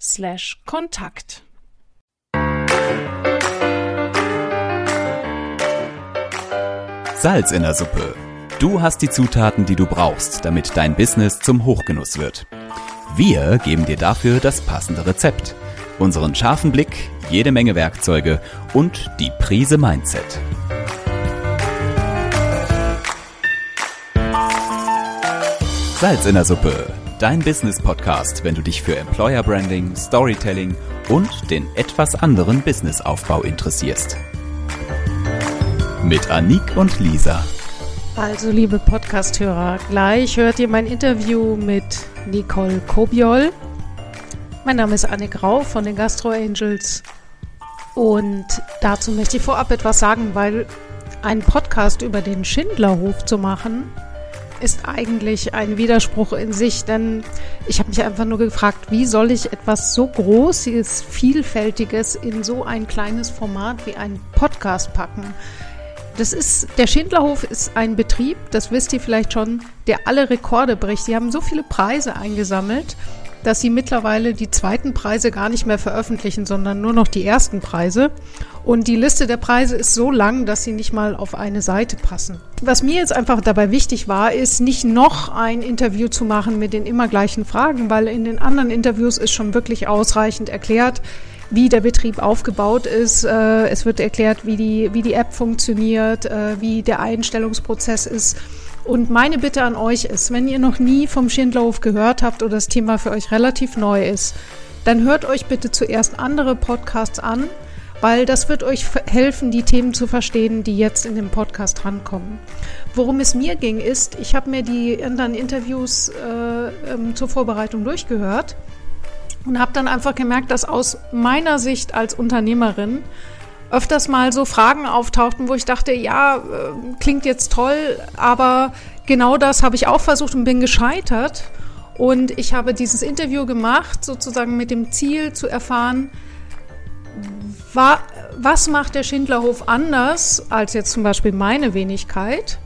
slash Kontakt. Salz in der Suppe. Du hast die Zutaten, die du brauchst, damit dein Business zum Hochgenuss wird. Wir geben dir dafür das passende Rezept, unseren scharfen Blick, jede Menge Werkzeuge und die Prise Mindset. Salz in der Suppe, dein Business-Podcast, wenn du dich für Employer Branding, Storytelling und den etwas anderen Businessaufbau interessierst mit Anik und Lisa. Also, liebe Podcast-Hörer, gleich hört ihr mein Interview mit Nicole Kobiol. Mein Name ist Annik Rau von den Gastro Angels. Und dazu möchte ich vorab etwas sagen, weil einen Podcast über den Schindlerhof zu machen, ist eigentlich ein Widerspruch in sich, denn ich habe mich einfach nur gefragt, wie soll ich etwas so Großes, Vielfältiges in so ein kleines Format wie ein Podcast packen? Das ist, der Schindlerhof ist ein Betrieb, das wisst ihr vielleicht schon, der alle Rekorde bricht. Sie haben so viele Preise eingesammelt, dass sie mittlerweile die zweiten Preise gar nicht mehr veröffentlichen, sondern nur noch die ersten Preise. Und die Liste der Preise ist so lang, dass sie nicht mal auf eine Seite passen. Was mir jetzt einfach dabei wichtig war, ist nicht noch ein Interview zu machen mit den immer gleichen Fragen, weil in den anderen Interviews ist schon wirklich ausreichend erklärt, wie der Betrieb aufgebaut ist. Äh, es wird erklärt, wie die, wie die App funktioniert, äh, wie der Einstellungsprozess ist. Und meine Bitte an euch ist, wenn ihr noch nie vom Schindlerhof gehört habt oder das Thema für euch relativ neu ist, dann hört euch bitte zuerst andere Podcasts an, weil das wird euch helfen, die Themen zu verstehen, die jetzt in dem Podcast rankommen. Worum es mir ging, ist, ich habe mir die anderen Interviews äh, ähm, zur Vorbereitung durchgehört und habe dann einfach gemerkt, dass aus meiner Sicht als Unternehmerin öfters mal so Fragen auftauchten, wo ich dachte, ja, äh, klingt jetzt toll, aber genau das habe ich auch versucht und bin gescheitert. Und ich habe dieses Interview gemacht, sozusagen mit dem Ziel zu erfahren, was macht der Schindlerhof anders als jetzt zum Beispiel meine Wenigkeit,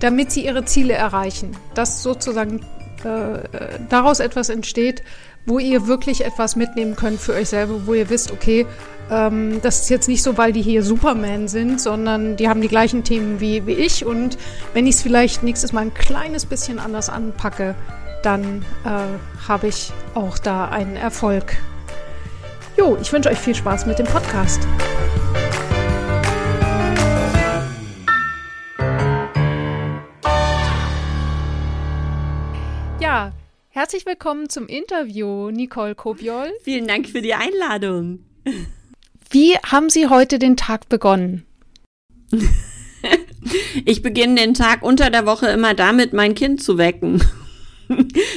damit sie ihre Ziele erreichen. Dass sozusagen äh, äh daraus etwas entsteht, wo ihr wirklich etwas mitnehmen könnt für euch selber, wo ihr wisst, okay, ähm, das ist jetzt nicht so, weil die hier Superman sind, sondern die haben die gleichen Themen wie, wie ich. Und wenn ich es vielleicht nächstes Mal ein kleines bisschen anders anpacke, dann äh, habe ich auch da einen Erfolg. Jo, ich wünsche euch viel Spaß mit dem Podcast. Herzlich willkommen zum Interview, Nicole Kobiol. Vielen Dank für die Einladung. Wie haben Sie heute den Tag begonnen? Ich beginne den Tag unter der Woche immer damit, mein Kind zu wecken.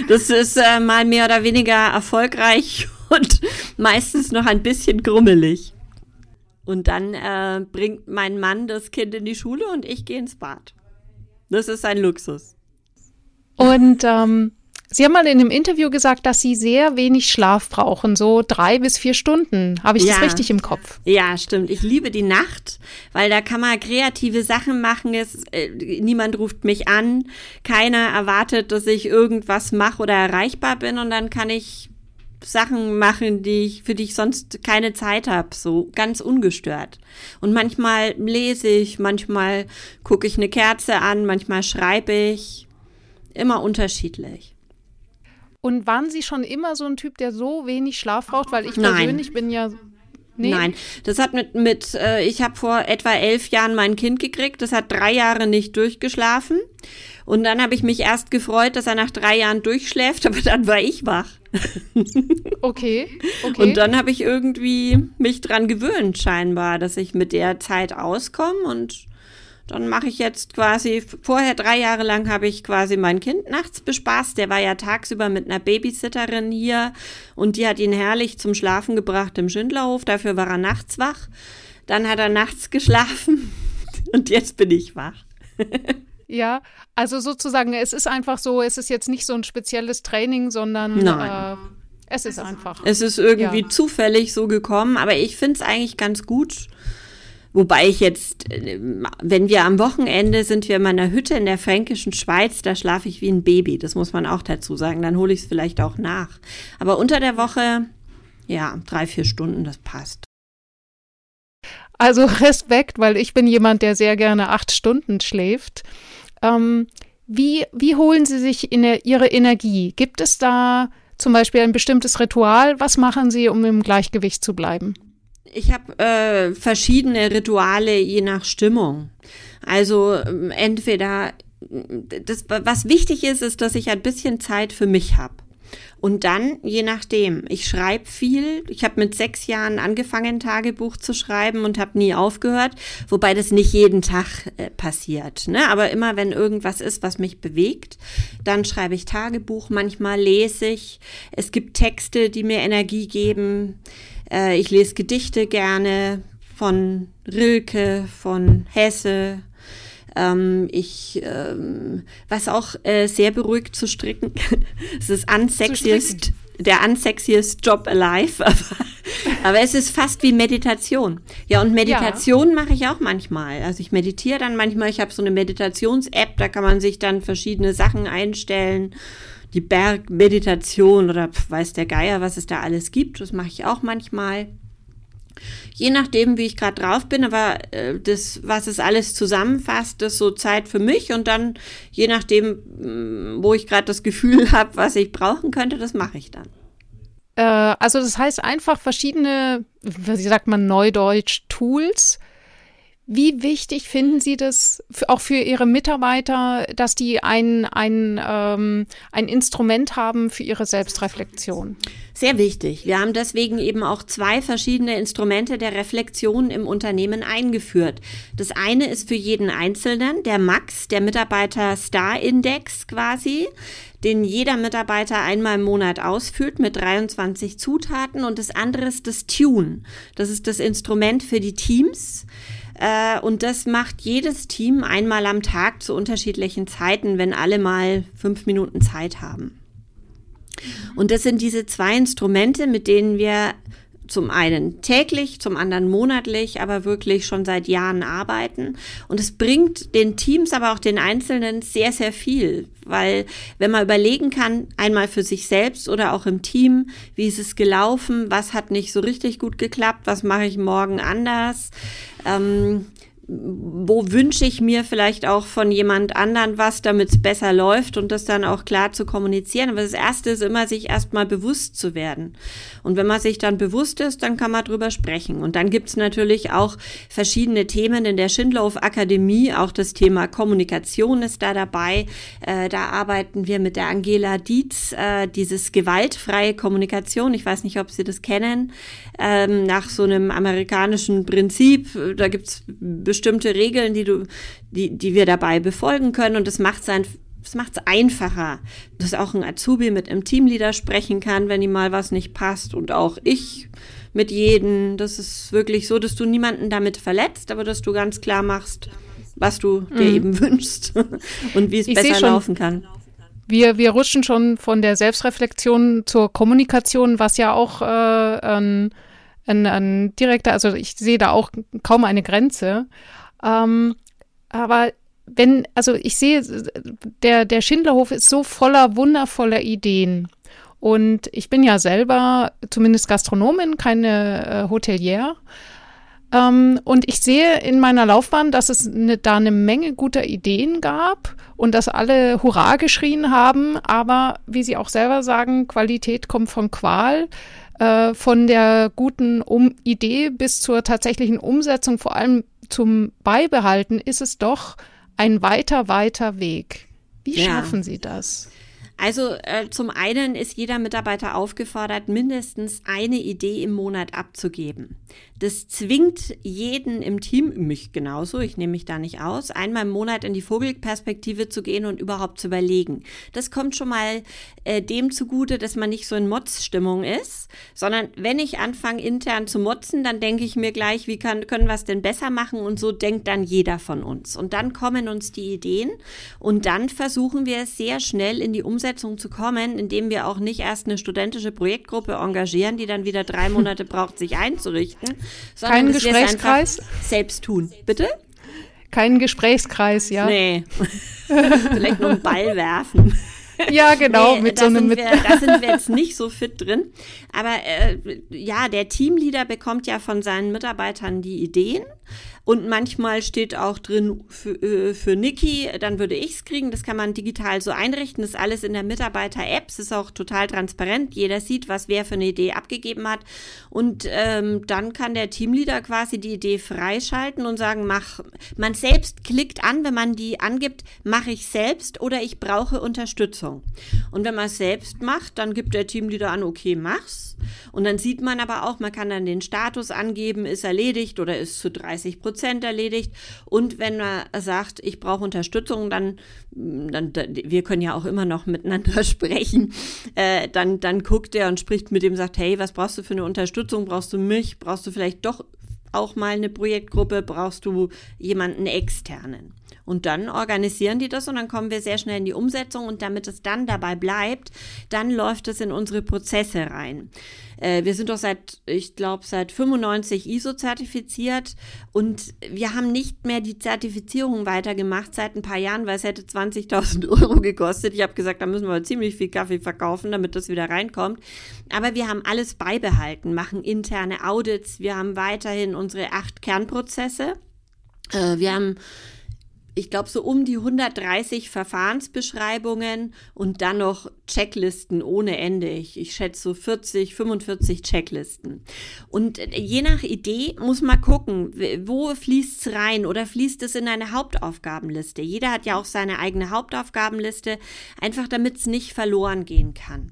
Das ist äh, mal mehr oder weniger erfolgreich und meistens noch ein bisschen grummelig. Und dann äh, bringt mein Mann das Kind in die Schule und ich gehe ins Bad. Das ist ein Luxus. Und ähm, Sie haben mal in einem Interview gesagt, dass Sie sehr wenig Schlaf brauchen, so drei bis vier Stunden. Habe ich ja. das richtig im Kopf? Ja, stimmt. Ich liebe die Nacht, weil da kann man kreative Sachen machen. Es, äh, niemand ruft mich an, keiner erwartet, dass ich irgendwas mache oder erreichbar bin und dann kann ich Sachen machen, die ich, für die ich sonst keine Zeit habe, so ganz ungestört. Und manchmal lese ich, manchmal gucke ich eine Kerze an, manchmal schreibe ich. Immer unterschiedlich. Und waren Sie schon immer so ein Typ, der so wenig Schlaf braucht? Weil ich Nein. persönlich bin ja. Nee? Nein, das hat mit, mit äh, ich habe vor etwa elf Jahren mein Kind gekriegt. Das hat drei Jahre nicht durchgeschlafen. Und dann habe ich mich erst gefreut, dass er nach drei Jahren durchschläft, aber dann war ich wach. okay, okay. Und dann habe ich irgendwie mich dran gewöhnt, scheinbar, dass ich mit der Zeit auskomme und dann mache ich jetzt quasi, vorher drei Jahre lang habe ich quasi mein Kind nachts bespaßt. Der war ja tagsüber mit einer Babysitterin hier und die hat ihn herrlich zum Schlafen gebracht im Schindlerhof. Dafür war er nachts wach. Dann hat er nachts geschlafen und jetzt bin ich wach. ja, also sozusagen, es ist einfach so, es ist jetzt nicht so ein spezielles Training, sondern Nein. Äh, es ist einfach. Es ist irgendwie ja. zufällig so gekommen, aber ich finde es eigentlich ganz gut Wobei ich jetzt, äh, wenn wir am Wochenende sind wir in meiner Hütte in der fränkischen Schweiz, da schlafe ich wie ein Baby. Das muss man auch dazu sagen. Dann hole ich es vielleicht auch nach. Aber unter der Woche, ja, drei, vier Stunden, das passt. Also Respekt, weil ich bin jemand, der sehr gerne acht Stunden schläft. Ähm, wie, wie holen Sie sich der, Ihre Energie? Gibt es da zum Beispiel ein bestimmtes Ritual? Was machen Sie, um im Gleichgewicht zu bleiben? Ich habe äh, verschiedene Rituale je nach Stimmung. Also ähm, entweder das, was wichtig ist, ist, dass ich ein bisschen Zeit für mich habe. Und dann, je nachdem, ich schreibe viel. Ich habe mit sechs Jahren angefangen, Tagebuch zu schreiben und habe nie aufgehört, wobei das nicht jeden Tag äh, passiert. Ne? Aber immer, wenn irgendwas ist, was mich bewegt, dann schreibe ich Tagebuch. Manchmal lese ich. Es gibt Texte, die mir Energie geben. Äh, ich lese Gedichte gerne von Rilke, von Hesse. Ähm, ich, ähm, was auch äh, sehr beruhigt zu stricken. es ist unsexiest, der unsexiest Job alive. Aber, aber, es ist fast wie Meditation. Ja, und Meditation ja. mache ich auch manchmal. Also ich meditiere dann manchmal. Ich habe so eine Meditations-App, da kann man sich dann verschiedene Sachen einstellen die Bergmeditation oder weiß der Geier, was es da alles gibt. Das mache ich auch manchmal. Je nachdem, wie ich gerade drauf bin, aber äh, das, was es alles zusammenfasst, ist so Zeit für mich und dann, je nachdem, mm, wo ich gerade das Gefühl habe, was ich brauchen könnte, das mache ich dann. Äh, also das heißt einfach verschiedene, wie sagt man neudeutsch, Tools, wie wichtig finden Sie das auch für Ihre Mitarbeiter, dass die ein, ein, ähm, ein Instrument haben für ihre Selbstreflexion? Sehr wichtig. Wir haben deswegen eben auch zwei verschiedene Instrumente der Reflexion im Unternehmen eingeführt. Das eine ist für jeden Einzelnen der Max, der Mitarbeiter Star Index quasi den jeder Mitarbeiter einmal im Monat ausfüllt mit 23 Zutaten und das andere ist das Tune. Das ist das Instrument für die Teams. Äh, und das macht jedes Team einmal am Tag zu unterschiedlichen Zeiten, wenn alle mal fünf Minuten Zeit haben. Und das sind diese zwei Instrumente, mit denen wir zum einen täglich, zum anderen monatlich, aber wirklich schon seit Jahren arbeiten. Und es bringt den Teams, aber auch den Einzelnen sehr, sehr viel, weil wenn man überlegen kann, einmal für sich selbst oder auch im Team, wie ist es gelaufen, was hat nicht so richtig gut geklappt, was mache ich morgen anders, ähm, wo wünsche ich mir vielleicht auch von jemand anderen was, damit es besser läuft und das dann auch klar zu kommunizieren. Aber das Erste ist immer, sich erstmal bewusst zu werden. Und wenn man sich dann bewusst ist, dann kann man drüber sprechen. Und dann gibt's natürlich auch verschiedene Themen in der Schindlauf Akademie. Auch das Thema Kommunikation ist da dabei. Äh, da arbeiten wir mit der Angela Dietz, äh, dieses gewaltfreie Kommunikation. Ich weiß nicht, ob Sie das kennen. Ähm, nach so einem amerikanischen Prinzip. Da gibt's bestimmte Regeln, die du, die, die wir dabei befolgen können und das macht es das macht es einfacher, dass auch ein Azubi mit einem Teamleader sprechen kann, wenn ihm mal was nicht passt und auch ich mit jedem. Das ist wirklich so, dass du niemanden damit verletzt, aber dass du ganz klar machst, was du dir mhm. eben wünschst und wie es besser laufen kann. wir, wir rutschen schon von der Selbstreflexion zur Kommunikation, was ja auch äh, ein, ein, ein direkter, also ich sehe da auch kaum eine Grenze. Ähm, aber wenn, also ich sehe, der, der Schindlerhof ist so voller wundervoller Ideen. Und ich bin ja selber zumindest Gastronomin, keine äh, Hotelier. Ähm, und ich sehe in meiner Laufbahn, dass es ne, da eine Menge guter Ideen gab und dass alle Hurra geschrien haben. Aber wie Sie auch selber sagen, Qualität kommt von Qual. Äh, von der guten um Idee bis zur tatsächlichen Umsetzung, vor allem zum Beibehalten, ist es doch ein weiter, weiter Weg. Wie ja. schaffen Sie das? Also äh, zum einen ist jeder Mitarbeiter aufgefordert, mindestens eine Idee im Monat abzugeben. Das zwingt jeden im Team, mich genauso, ich nehme mich da nicht aus, einmal im Monat in die Vogelperspektive zu gehen und überhaupt zu überlegen. Das kommt schon mal äh, dem zugute, dass man nicht so in Motzstimmung ist, sondern wenn ich anfange intern zu motzen, dann denke ich mir gleich, wie kann, können wir es denn besser machen und so denkt dann jeder von uns. Und dann kommen uns die Ideen und dann versuchen wir sehr schnell in die Umsetzung zu kommen, indem wir auch nicht erst eine studentische Projektgruppe engagieren, die dann wieder drei Monate braucht, sich einzurichten, kein Gesprächskreis? Selbst tun. Bitte? Kein Gesprächskreis, ja. Nee. Vielleicht nur einen Ball werfen. Ja, genau. Nee, mit so einem wir, da sind wir jetzt nicht so fit drin. Aber äh, ja, der Teamleader bekommt ja von seinen Mitarbeitern die Ideen und manchmal steht auch drin für, äh, für Niki, dann würde ich es kriegen. Das kann man digital so einrichten. Das ist alles in der Mitarbeiter-App. Es ist auch total transparent. Jeder sieht, was wer für eine Idee abgegeben hat. Und ähm, dann kann der Teamleader quasi die Idee freischalten und sagen, mach. Man selbst klickt an, wenn man die angibt, mache ich selbst oder ich brauche Unterstützung. Und wenn man es selbst macht, dann gibt der Teamleader an, okay, mach's. Und dann sieht man aber auch, man kann dann den Status angeben, ist erledigt oder ist zu 30 Prozent Prozent erledigt. Und wenn er sagt, ich brauche Unterstützung, dann, dann, wir können ja auch immer noch miteinander sprechen, äh, dann, dann guckt er und spricht mit dem, sagt, hey, was brauchst du für eine Unterstützung? Brauchst du mich? Brauchst du vielleicht doch auch mal eine Projektgruppe? Brauchst du jemanden externen? Und dann organisieren die das und dann kommen wir sehr schnell in die Umsetzung und damit es dann dabei bleibt, dann läuft es in unsere Prozesse rein. Äh, wir sind doch seit, ich glaube, seit 95 ISO zertifiziert und wir haben nicht mehr die Zertifizierung weitergemacht seit ein paar Jahren, weil es hätte 20.000 Euro gekostet. Ich habe gesagt, da müssen wir ziemlich viel Kaffee verkaufen, damit das wieder reinkommt. Aber wir haben alles beibehalten, machen interne Audits, wir haben weiterhin unsere acht Kernprozesse. Äh, wir haben ich glaube, so um die 130 Verfahrensbeschreibungen und dann noch Checklisten ohne Ende. Ich, ich schätze so 40, 45 Checklisten. Und je nach Idee muss man gucken, wo fließt es rein oder fließt es in eine Hauptaufgabenliste. Jeder hat ja auch seine eigene Hauptaufgabenliste, einfach damit es nicht verloren gehen kann.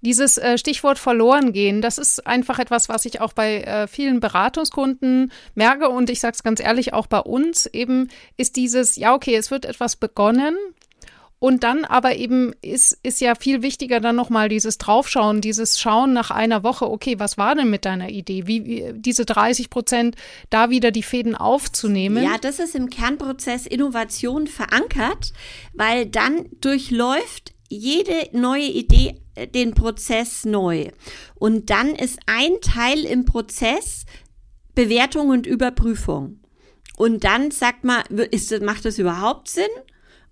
Dieses äh, Stichwort verloren gehen, das ist einfach etwas, was ich auch bei äh, vielen Beratungskunden merke und ich sage es ganz ehrlich, auch bei uns eben ist dieses, ja, okay, es wird etwas begonnen, und dann aber eben ist, ist ja viel wichtiger dann nochmal dieses Draufschauen, dieses Schauen nach einer Woche, okay, was war denn mit deiner Idee? Wie, wie diese 30 Prozent da wieder die Fäden aufzunehmen? Ja, das ist im Kernprozess Innovation verankert, weil dann durchläuft jede neue Idee den Prozess neu. Und dann ist ein Teil im Prozess Bewertung und Überprüfung. Und dann sagt man, ist, macht das überhaupt Sinn?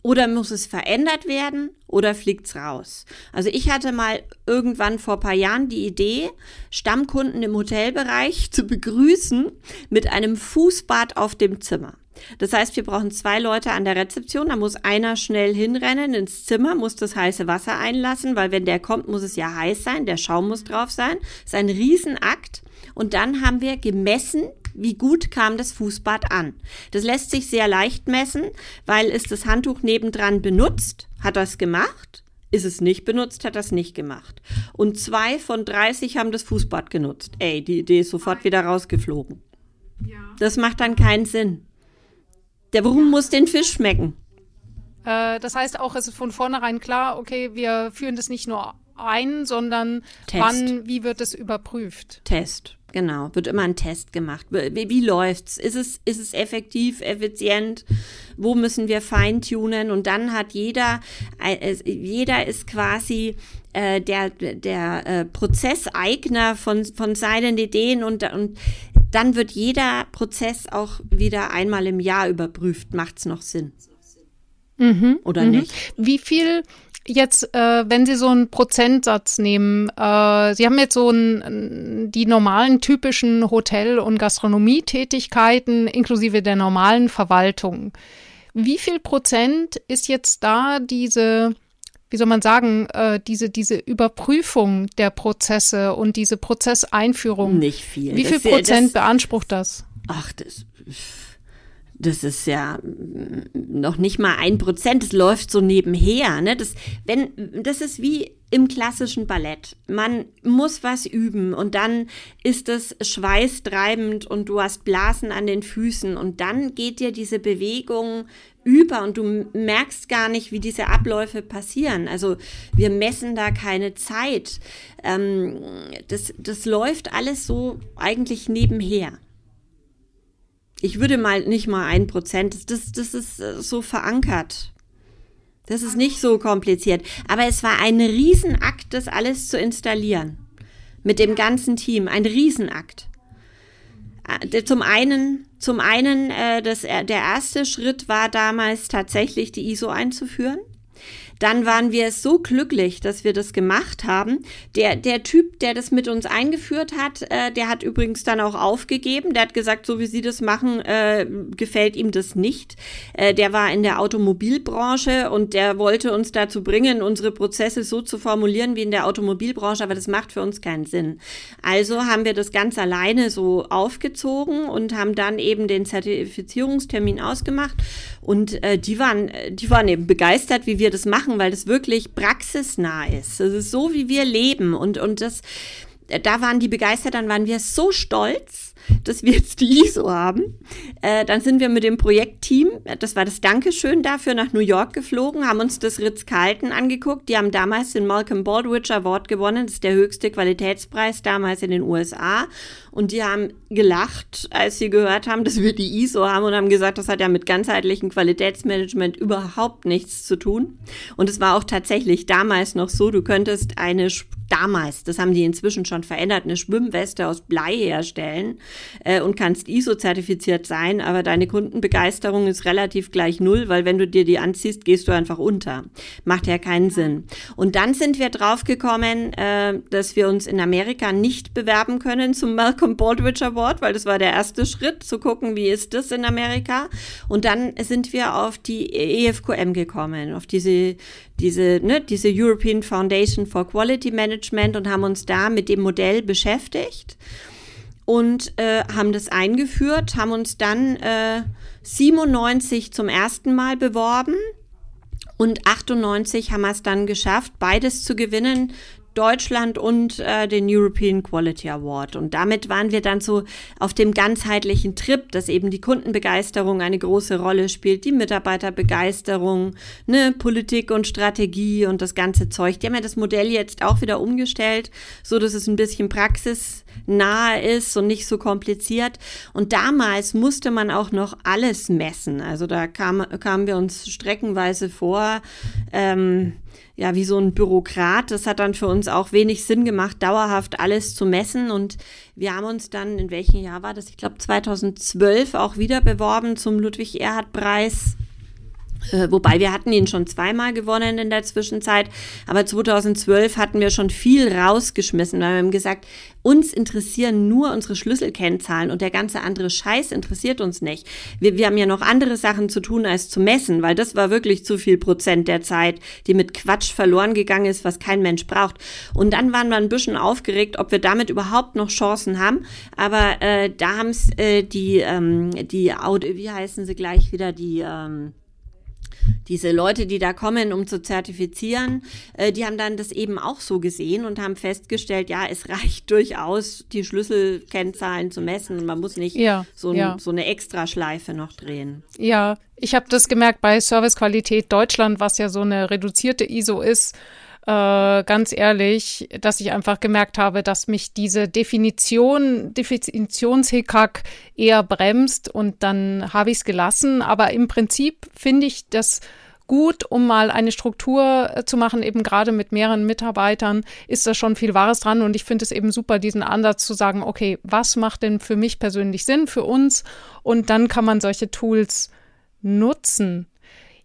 Oder muss es verändert werden oder fliegt's raus? Also ich hatte mal irgendwann vor ein paar Jahren die Idee, Stammkunden im Hotelbereich zu begrüßen mit einem Fußbad auf dem Zimmer. Das heißt, wir brauchen zwei Leute an der Rezeption. Da muss einer schnell hinrennen ins Zimmer, muss das heiße Wasser einlassen, weil wenn der kommt, muss es ja heiß sein. Der Schaum muss drauf sein. Das ist ein Riesenakt. Und dann haben wir gemessen, wie gut kam das Fußbad an. Das lässt sich sehr leicht messen, weil ist das Handtuch nebendran benutzt, hat es gemacht. Ist es nicht benutzt, hat es nicht gemacht. Und zwei von 30 haben das Fußbad genutzt. Ey, die Idee ist sofort wieder rausgeflogen. Ja. Das macht dann keinen Sinn. Der Wurm muss den Fisch schmecken. Äh, das heißt auch, es ist von vornherein klar, okay, wir führen das nicht nur ein, sondern Test. wann, wie wird es überprüft? Test. Genau, wird immer ein Test gemacht. Wie, wie läuft's? Ist es, ist es effektiv, effizient? Wo müssen wir feintunen? Und dann hat jeder, äh, jeder ist quasi äh, der, der äh, Prozesseigner von, von seinen Ideen und, und dann wird jeder Prozess auch wieder einmal im Jahr überprüft. Macht's noch Sinn? Mhm, Oder mhm. nicht? Wie viel jetzt, äh, wenn Sie so einen Prozentsatz nehmen, äh, Sie haben jetzt so ein, die normalen typischen Hotel- und Gastronomietätigkeiten inklusive der normalen Verwaltung. Wie viel Prozent ist jetzt da diese, wie soll man sagen, äh, diese, diese Überprüfung der Prozesse und diese Prozesseinführung? Nicht viel. Wie viel Prozent das, beansprucht das? Ach, das das ist ja noch nicht mal ein Prozent, das läuft so nebenher. Ne? Das, wenn, das ist wie im klassischen Ballett. Man muss was üben und dann ist es schweißtreibend und du hast Blasen an den Füßen und dann geht dir diese Bewegung über und du merkst gar nicht, wie diese Abläufe passieren. Also wir messen da keine Zeit. Ähm, das, das läuft alles so eigentlich nebenher. Ich würde mal nicht mal ein Prozent, das, das ist äh, so verankert. Das ist nicht so kompliziert. Aber es war ein Riesenakt, das alles zu installieren. Mit dem ganzen Team. Ein Riesenakt. Äh, zum einen, zum einen äh, das, der erste Schritt war damals tatsächlich die ISO einzuführen. Dann waren wir so glücklich, dass wir das gemacht haben. Der, der Typ, der das mit uns eingeführt hat, äh, der hat übrigens dann auch aufgegeben. Der hat gesagt, so wie Sie das machen, äh, gefällt ihm das nicht. Äh, der war in der Automobilbranche und der wollte uns dazu bringen, unsere Prozesse so zu formulieren wie in der Automobilbranche, aber das macht für uns keinen Sinn. Also haben wir das ganz alleine so aufgezogen und haben dann eben den Zertifizierungstermin ausgemacht und äh, die waren, die waren eben begeistert, wie wir das machen weil das wirklich praxisnah ist. Das ist so, wie wir leben. Und, und das, da waren die begeistert, dann waren wir so stolz dass wir jetzt die ISO haben. Äh, dann sind wir mit dem Projektteam, das war das Dankeschön dafür, nach New York geflogen, haben uns das Ritz-Carlton angeguckt. Die haben damals den Malcolm Baldrige Award gewonnen. Das ist der höchste Qualitätspreis damals in den USA. Und die haben gelacht, als sie gehört haben, dass wir die ISO haben und haben gesagt, das hat ja mit ganzheitlichem Qualitätsmanagement überhaupt nichts zu tun. Und es war auch tatsächlich damals noch so, du könntest eine damals, das haben die inzwischen schon verändert, eine Schwimmweste aus Blei herstellen äh, und kannst ISO-zertifiziert sein, aber deine Kundenbegeisterung ist relativ gleich null, weil wenn du dir die anziehst, gehst du einfach unter. Macht ja keinen Sinn. Und dann sind wir draufgekommen, äh, dass wir uns in Amerika nicht bewerben können zum Malcolm Baldrige Award, weil das war der erste Schritt, zu gucken, wie ist das in Amerika. Und dann sind wir auf die EFQM gekommen, auf diese diese, ne, diese European Foundation for Quality Management und haben uns da mit dem Modell beschäftigt und äh, haben das eingeführt, haben uns dann äh, 97 zum ersten Mal beworben und 98 haben wir es dann geschafft, beides zu gewinnen. Deutschland und äh, den European Quality Award. Und damit waren wir dann so auf dem ganzheitlichen Trip, dass eben die Kundenbegeisterung eine große Rolle spielt, die Mitarbeiterbegeisterung, ne, Politik und Strategie und das ganze Zeug. Die haben ja das Modell jetzt auch wieder umgestellt, so dass es ein bisschen Praxis nahe ist und nicht so kompliziert. Und damals musste man auch noch alles messen. Also da kam, kamen wir uns streckenweise vor, ähm, ja, wie so ein Bürokrat. Das hat dann für uns auch wenig Sinn gemacht, dauerhaft alles zu messen. Und wir haben uns dann, in welchem Jahr war das? Ich glaube 2012 auch wieder beworben zum Ludwig-Erhard-Preis wobei wir hatten ihn schon zweimal gewonnen in der Zwischenzeit, aber 2012 hatten wir schon viel rausgeschmissen, weil wir haben gesagt, uns interessieren nur unsere Schlüsselkennzahlen und der ganze andere Scheiß interessiert uns nicht. Wir, wir haben ja noch andere Sachen zu tun, als zu messen, weil das war wirklich zu viel Prozent der Zeit, die mit Quatsch verloren gegangen ist, was kein Mensch braucht. Und dann waren wir ein bisschen aufgeregt, ob wir damit überhaupt noch Chancen haben. Aber äh, da haben es äh, die, ähm, die, wie heißen sie gleich wieder, die, ähm, diese Leute, die da kommen, um zu zertifizieren, äh, die haben dann das eben auch so gesehen und haben festgestellt, ja, es reicht durchaus, die Schlüsselkennzahlen zu messen und man muss nicht ja, so, ein, ja. so eine Extraschleife noch drehen. Ja, ich habe das gemerkt bei Servicequalität Deutschland, was ja so eine reduzierte ISO ist äh, ganz ehrlich, dass ich einfach gemerkt habe, dass mich diese Definition, Definitionshickhack eher bremst und dann habe ich es gelassen. Aber im Prinzip finde ich das gut, um mal eine Struktur äh, zu machen, eben gerade mit mehreren Mitarbeitern, ist da schon viel Wahres dran. Und ich finde es eben super, diesen Ansatz zu sagen, okay, was macht denn für mich persönlich Sinn, für uns? Und dann kann man solche Tools nutzen.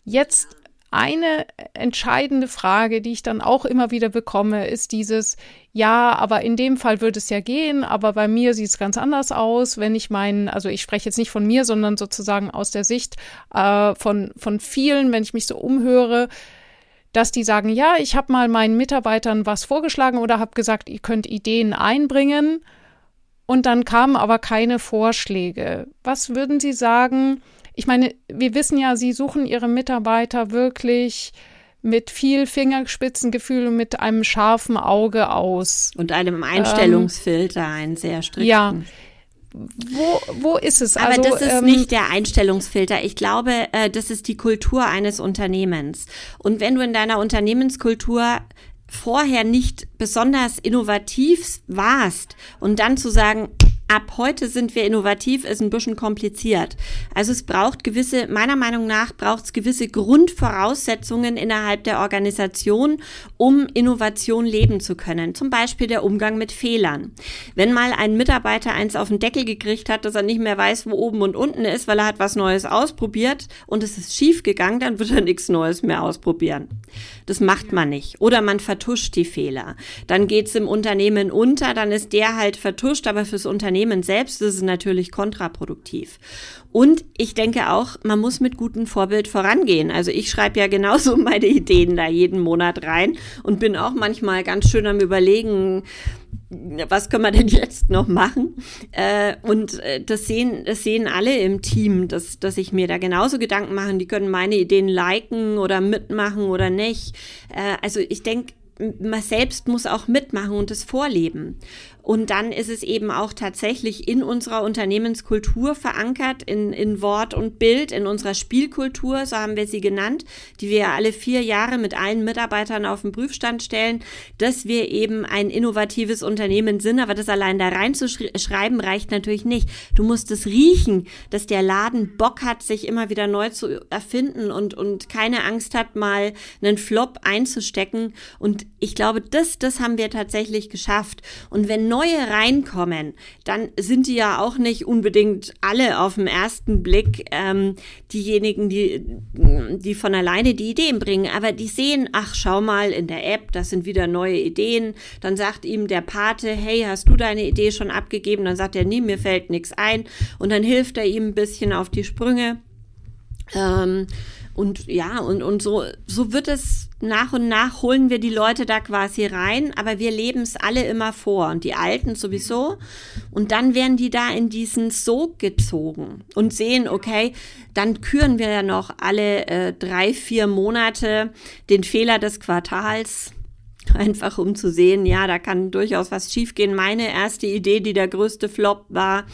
Jetzt eine entscheidende Frage, die ich dann auch immer wieder bekomme, ist dieses, ja, aber in dem Fall würde es ja gehen, aber bei mir sieht es ganz anders aus, wenn ich meinen, also ich spreche jetzt nicht von mir, sondern sozusagen aus der Sicht äh, von, von vielen, wenn ich mich so umhöre, dass die sagen, ja, ich habe mal meinen Mitarbeitern was vorgeschlagen oder habe gesagt, ihr könnt Ideen einbringen und dann kamen aber keine Vorschläge. Was würden Sie sagen, ich meine, wir wissen ja, Sie suchen Ihre Mitarbeiter wirklich mit viel Fingerspitzengefühl und mit einem scharfen Auge aus. Und einem Einstellungsfilter, ähm, einen sehr strikten. Ja. Wo, wo ist es? Aber also, das ist ähm, nicht der Einstellungsfilter. Ich glaube, äh, das ist die Kultur eines Unternehmens. Und wenn du in deiner Unternehmenskultur vorher nicht besonders innovativ warst und dann zu sagen, ab heute sind wir innovativ, ist ein bisschen kompliziert. Also es braucht gewisse, meiner Meinung nach braucht es gewisse Grundvoraussetzungen innerhalb der Organisation, um Innovation leben zu können. Zum Beispiel der Umgang mit Fehlern. Wenn mal ein Mitarbeiter eins auf den Deckel gekriegt hat, dass er nicht mehr weiß, wo oben und unten ist, weil er hat was Neues ausprobiert und es ist schief gegangen, dann wird er nichts Neues mehr ausprobieren. Das macht man nicht. Oder man vertuscht die Fehler. Dann geht's im Unternehmen unter, dann ist der halt vertuscht, aber fürs Unternehmen selbst ist es natürlich kontraproduktiv. Und ich denke auch, man muss mit gutem Vorbild vorangehen. Also ich schreibe ja genauso meine Ideen da jeden Monat rein und bin auch manchmal ganz schön am Überlegen, was können wir denn jetzt noch machen? Äh, und äh, das sehen, das sehen alle im Team, dass, dass ich mir da genauso Gedanken machen. Die können meine Ideen liken oder mitmachen oder nicht. Äh, also ich denke, man selbst muss auch mitmachen und es vorleben. Und dann ist es eben auch tatsächlich in unserer Unternehmenskultur verankert, in, in Wort und Bild, in unserer Spielkultur, so haben wir sie genannt, die wir alle vier Jahre mit allen Mitarbeitern auf den Prüfstand stellen, dass wir eben ein innovatives Unternehmen sind. Aber das allein da reinzuschreiben reicht natürlich nicht. Du musst es riechen, dass der Laden Bock hat, sich immer wieder neu zu erfinden und, und keine Angst hat, mal einen Flop einzustecken. Und ich glaube, das, das haben wir tatsächlich geschafft. Und wenn neue reinkommen, dann sind die ja auch nicht unbedingt alle auf den ersten Blick ähm, diejenigen, die, die von alleine die Ideen bringen. Aber die sehen, ach, schau mal in der App, das sind wieder neue Ideen. Dann sagt ihm der Pate, hey, hast du deine Idee schon abgegeben? Dann sagt er, nie, mir fällt nichts ein. Und dann hilft er ihm ein bisschen auf die Sprünge. Ähm, und ja, und, und so, so wird es nach und nach holen wir die Leute da quasi rein, aber wir leben es alle immer vor und die Alten sowieso. Und dann werden die da in diesen Sog gezogen und sehen, okay, dann küren wir ja noch alle äh, drei, vier Monate den Fehler des Quartals einfach um zu sehen, ja, da kann durchaus was schiefgehen. Meine erste Idee, die der größte Flop war,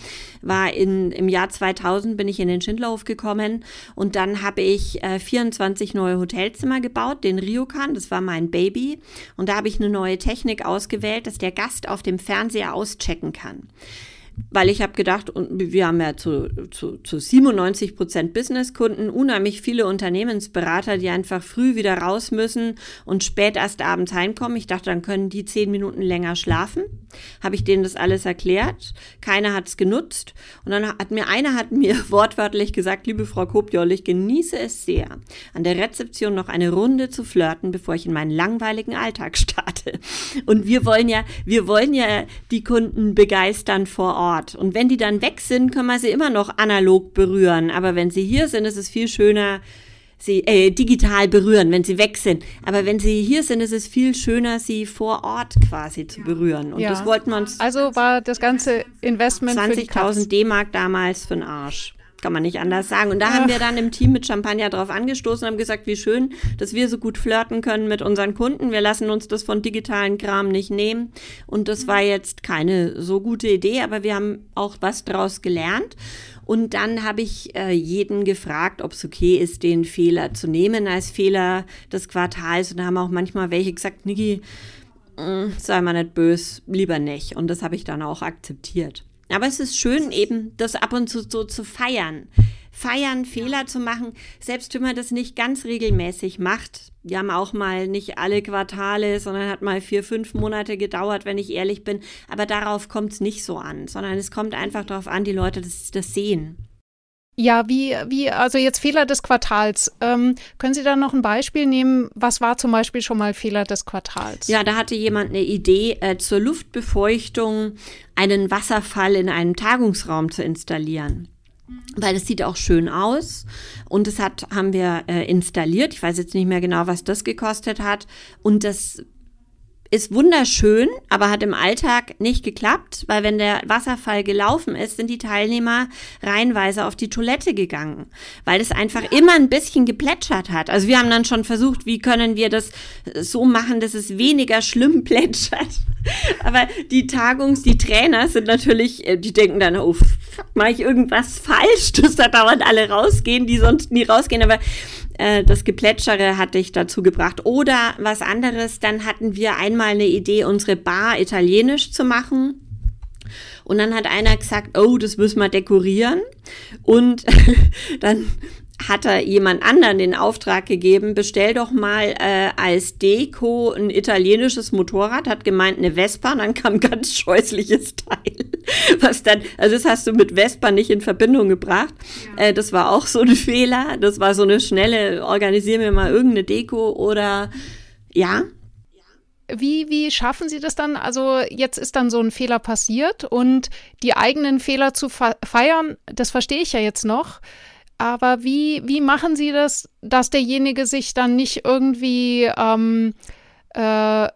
war in, im Jahr 2000 bin ich in den Schindlerhof gekommen und dann habe ich äh, 24 neue Hotelzimmer gebaut, den Ryokan, das war mein Baby und da habe ich eine neue Technik ausgewählt, dass der Gast auf dem Fernseher auschecken kann weil ich habe gedacht, wir haben ja zu, zu, zu 97 Prozent Businesskunden, unheimlich viele Unternehmensberater, die einfach früh wieder raus müssen und spät erst abends heimkommen. Ich dachte, dann können die zehn Minuten länger schlafen. Habe ich denen das alles erklärt. Keiner hat es genutzt. Und dann hat mir einer hat mir wortwörtlich gesagt, liebe Frau Kopjol, ich genieße es sehr, an der Rezeption noch eine Runde zu flirten, bevor ich in meinen langweiligen Alltag starte. Und wir wollen ja, wir wollen ja die Kunden begeistern vor Ort. Ort. Und wenn die dann weg sind, können wir sie immer noch analog berühren. Aber wenn sie hier sind, ist es viel schöner, sie äh, digital berühren, wenn sie weg sind. Aber wenn sie hier sind, ist es viel schöner, sie vor Ort quasi zu berühren. Und ja. das wollten wir uns. Also war das ganze Investment 20.000 D-Mark damals für den Arsch. Kann man nicht anders sagen. Und da Ach. haben wir dann im Team mit Champagner drauf angestoßen und haben gesagt, wie schön, dass wir so gut flirten können mit unseren Kunden. Wir lassen uns das von digitalen Kram nicht nehmen. Und das war jetzt keine so gute Idee, aber wir haben auch was draus gelernt. Und dann habe ich äh, jeden gefragt, ob es okay ist, den Fehler zu nehmen als Fehler des Quartals. Und da haben auch manchmal welche gesagt, Niki, äh, sei mal nicht böse, lieber nicht. Und das habe ich dann auch akzeptiert. Aber es ist schön, eben das ab und zu so zu feiern. Feiern, Fehler zu machen, selbst wenn man das nicht ganz regelmäßig macht. Wir haben auch mal nicht alle Quartale, sondern hat mal vier, fünf Monate gedauert, wenn ich ehrlich bin. Aber darauf kommt es nicht so an, sondern es kommt einfach darauf an, die Leute das, das sehen. Ja, wie, wie, also jetzt Fehler des Quartals. Ähm, können Sie da noch ein Beispiel nehmen? Was war zum Beispiel schon mal Fehler des Quartals? Ja, da hatte jemand eine Idee, äh, zur Luftbefeuchtung einen Wasserfall in einem Tagungsraum zu installieren weil es sieht auch schön aus und das hat haben wir äh, installiert. Ich weiß jetzt nicht mehr genau, was das gekostet hat und das ist wunderschön, aber hat im Alltag nicht geklappt, weil wenn der Wasserfall gelaufen ist, sind die Teilnehmer reihenweise auf die Toilette gegangen, weil es einfach immer ein bisschen geplätschert hat. Also wir haben dann schon versucht, wie können wir das so machen, dass es weniger schlimm plätschert. Aber die Tagungs-, die Trainer sind natürlich, äh, die denken dann, oh, mache ich irgendwas falsch, dass da dauernd alle rausgehen, die sonst nie rausgehen. Aber äh, das Geplätschere hat dich dazu gebracht. Oder was anderes, dann hatten wir einmal eine Idee, unsere Bar italienisch zu machen. Und dann hat einer gesagt, oh, das müssen wir dekorieren. Und dann hat er jemand anderen den Auftrag gegeben, bestell doch mal äh, als Deko ein italienisches Motorrad, hat gemeint eine Vespa, und dann kam ein ganz scheußliches Teil. Was dann, also das hast du mit Vespa nicht in Verbindung gebracht. Ja. Äh, das war auch so ein Fehler. Das war so eine schnelle, organisieren wir mal irgendeine Deko oder ja, wie, wie schaffen Sie das dann? Also jetzt ist dann so ein Fehler passiert und die eigenen Fehler zu feiern, das verstehe ich ja jetzt noch. Aber wie, wie machen Sie das, dass derjenige sich dann nicht irgendwie ähm, äh,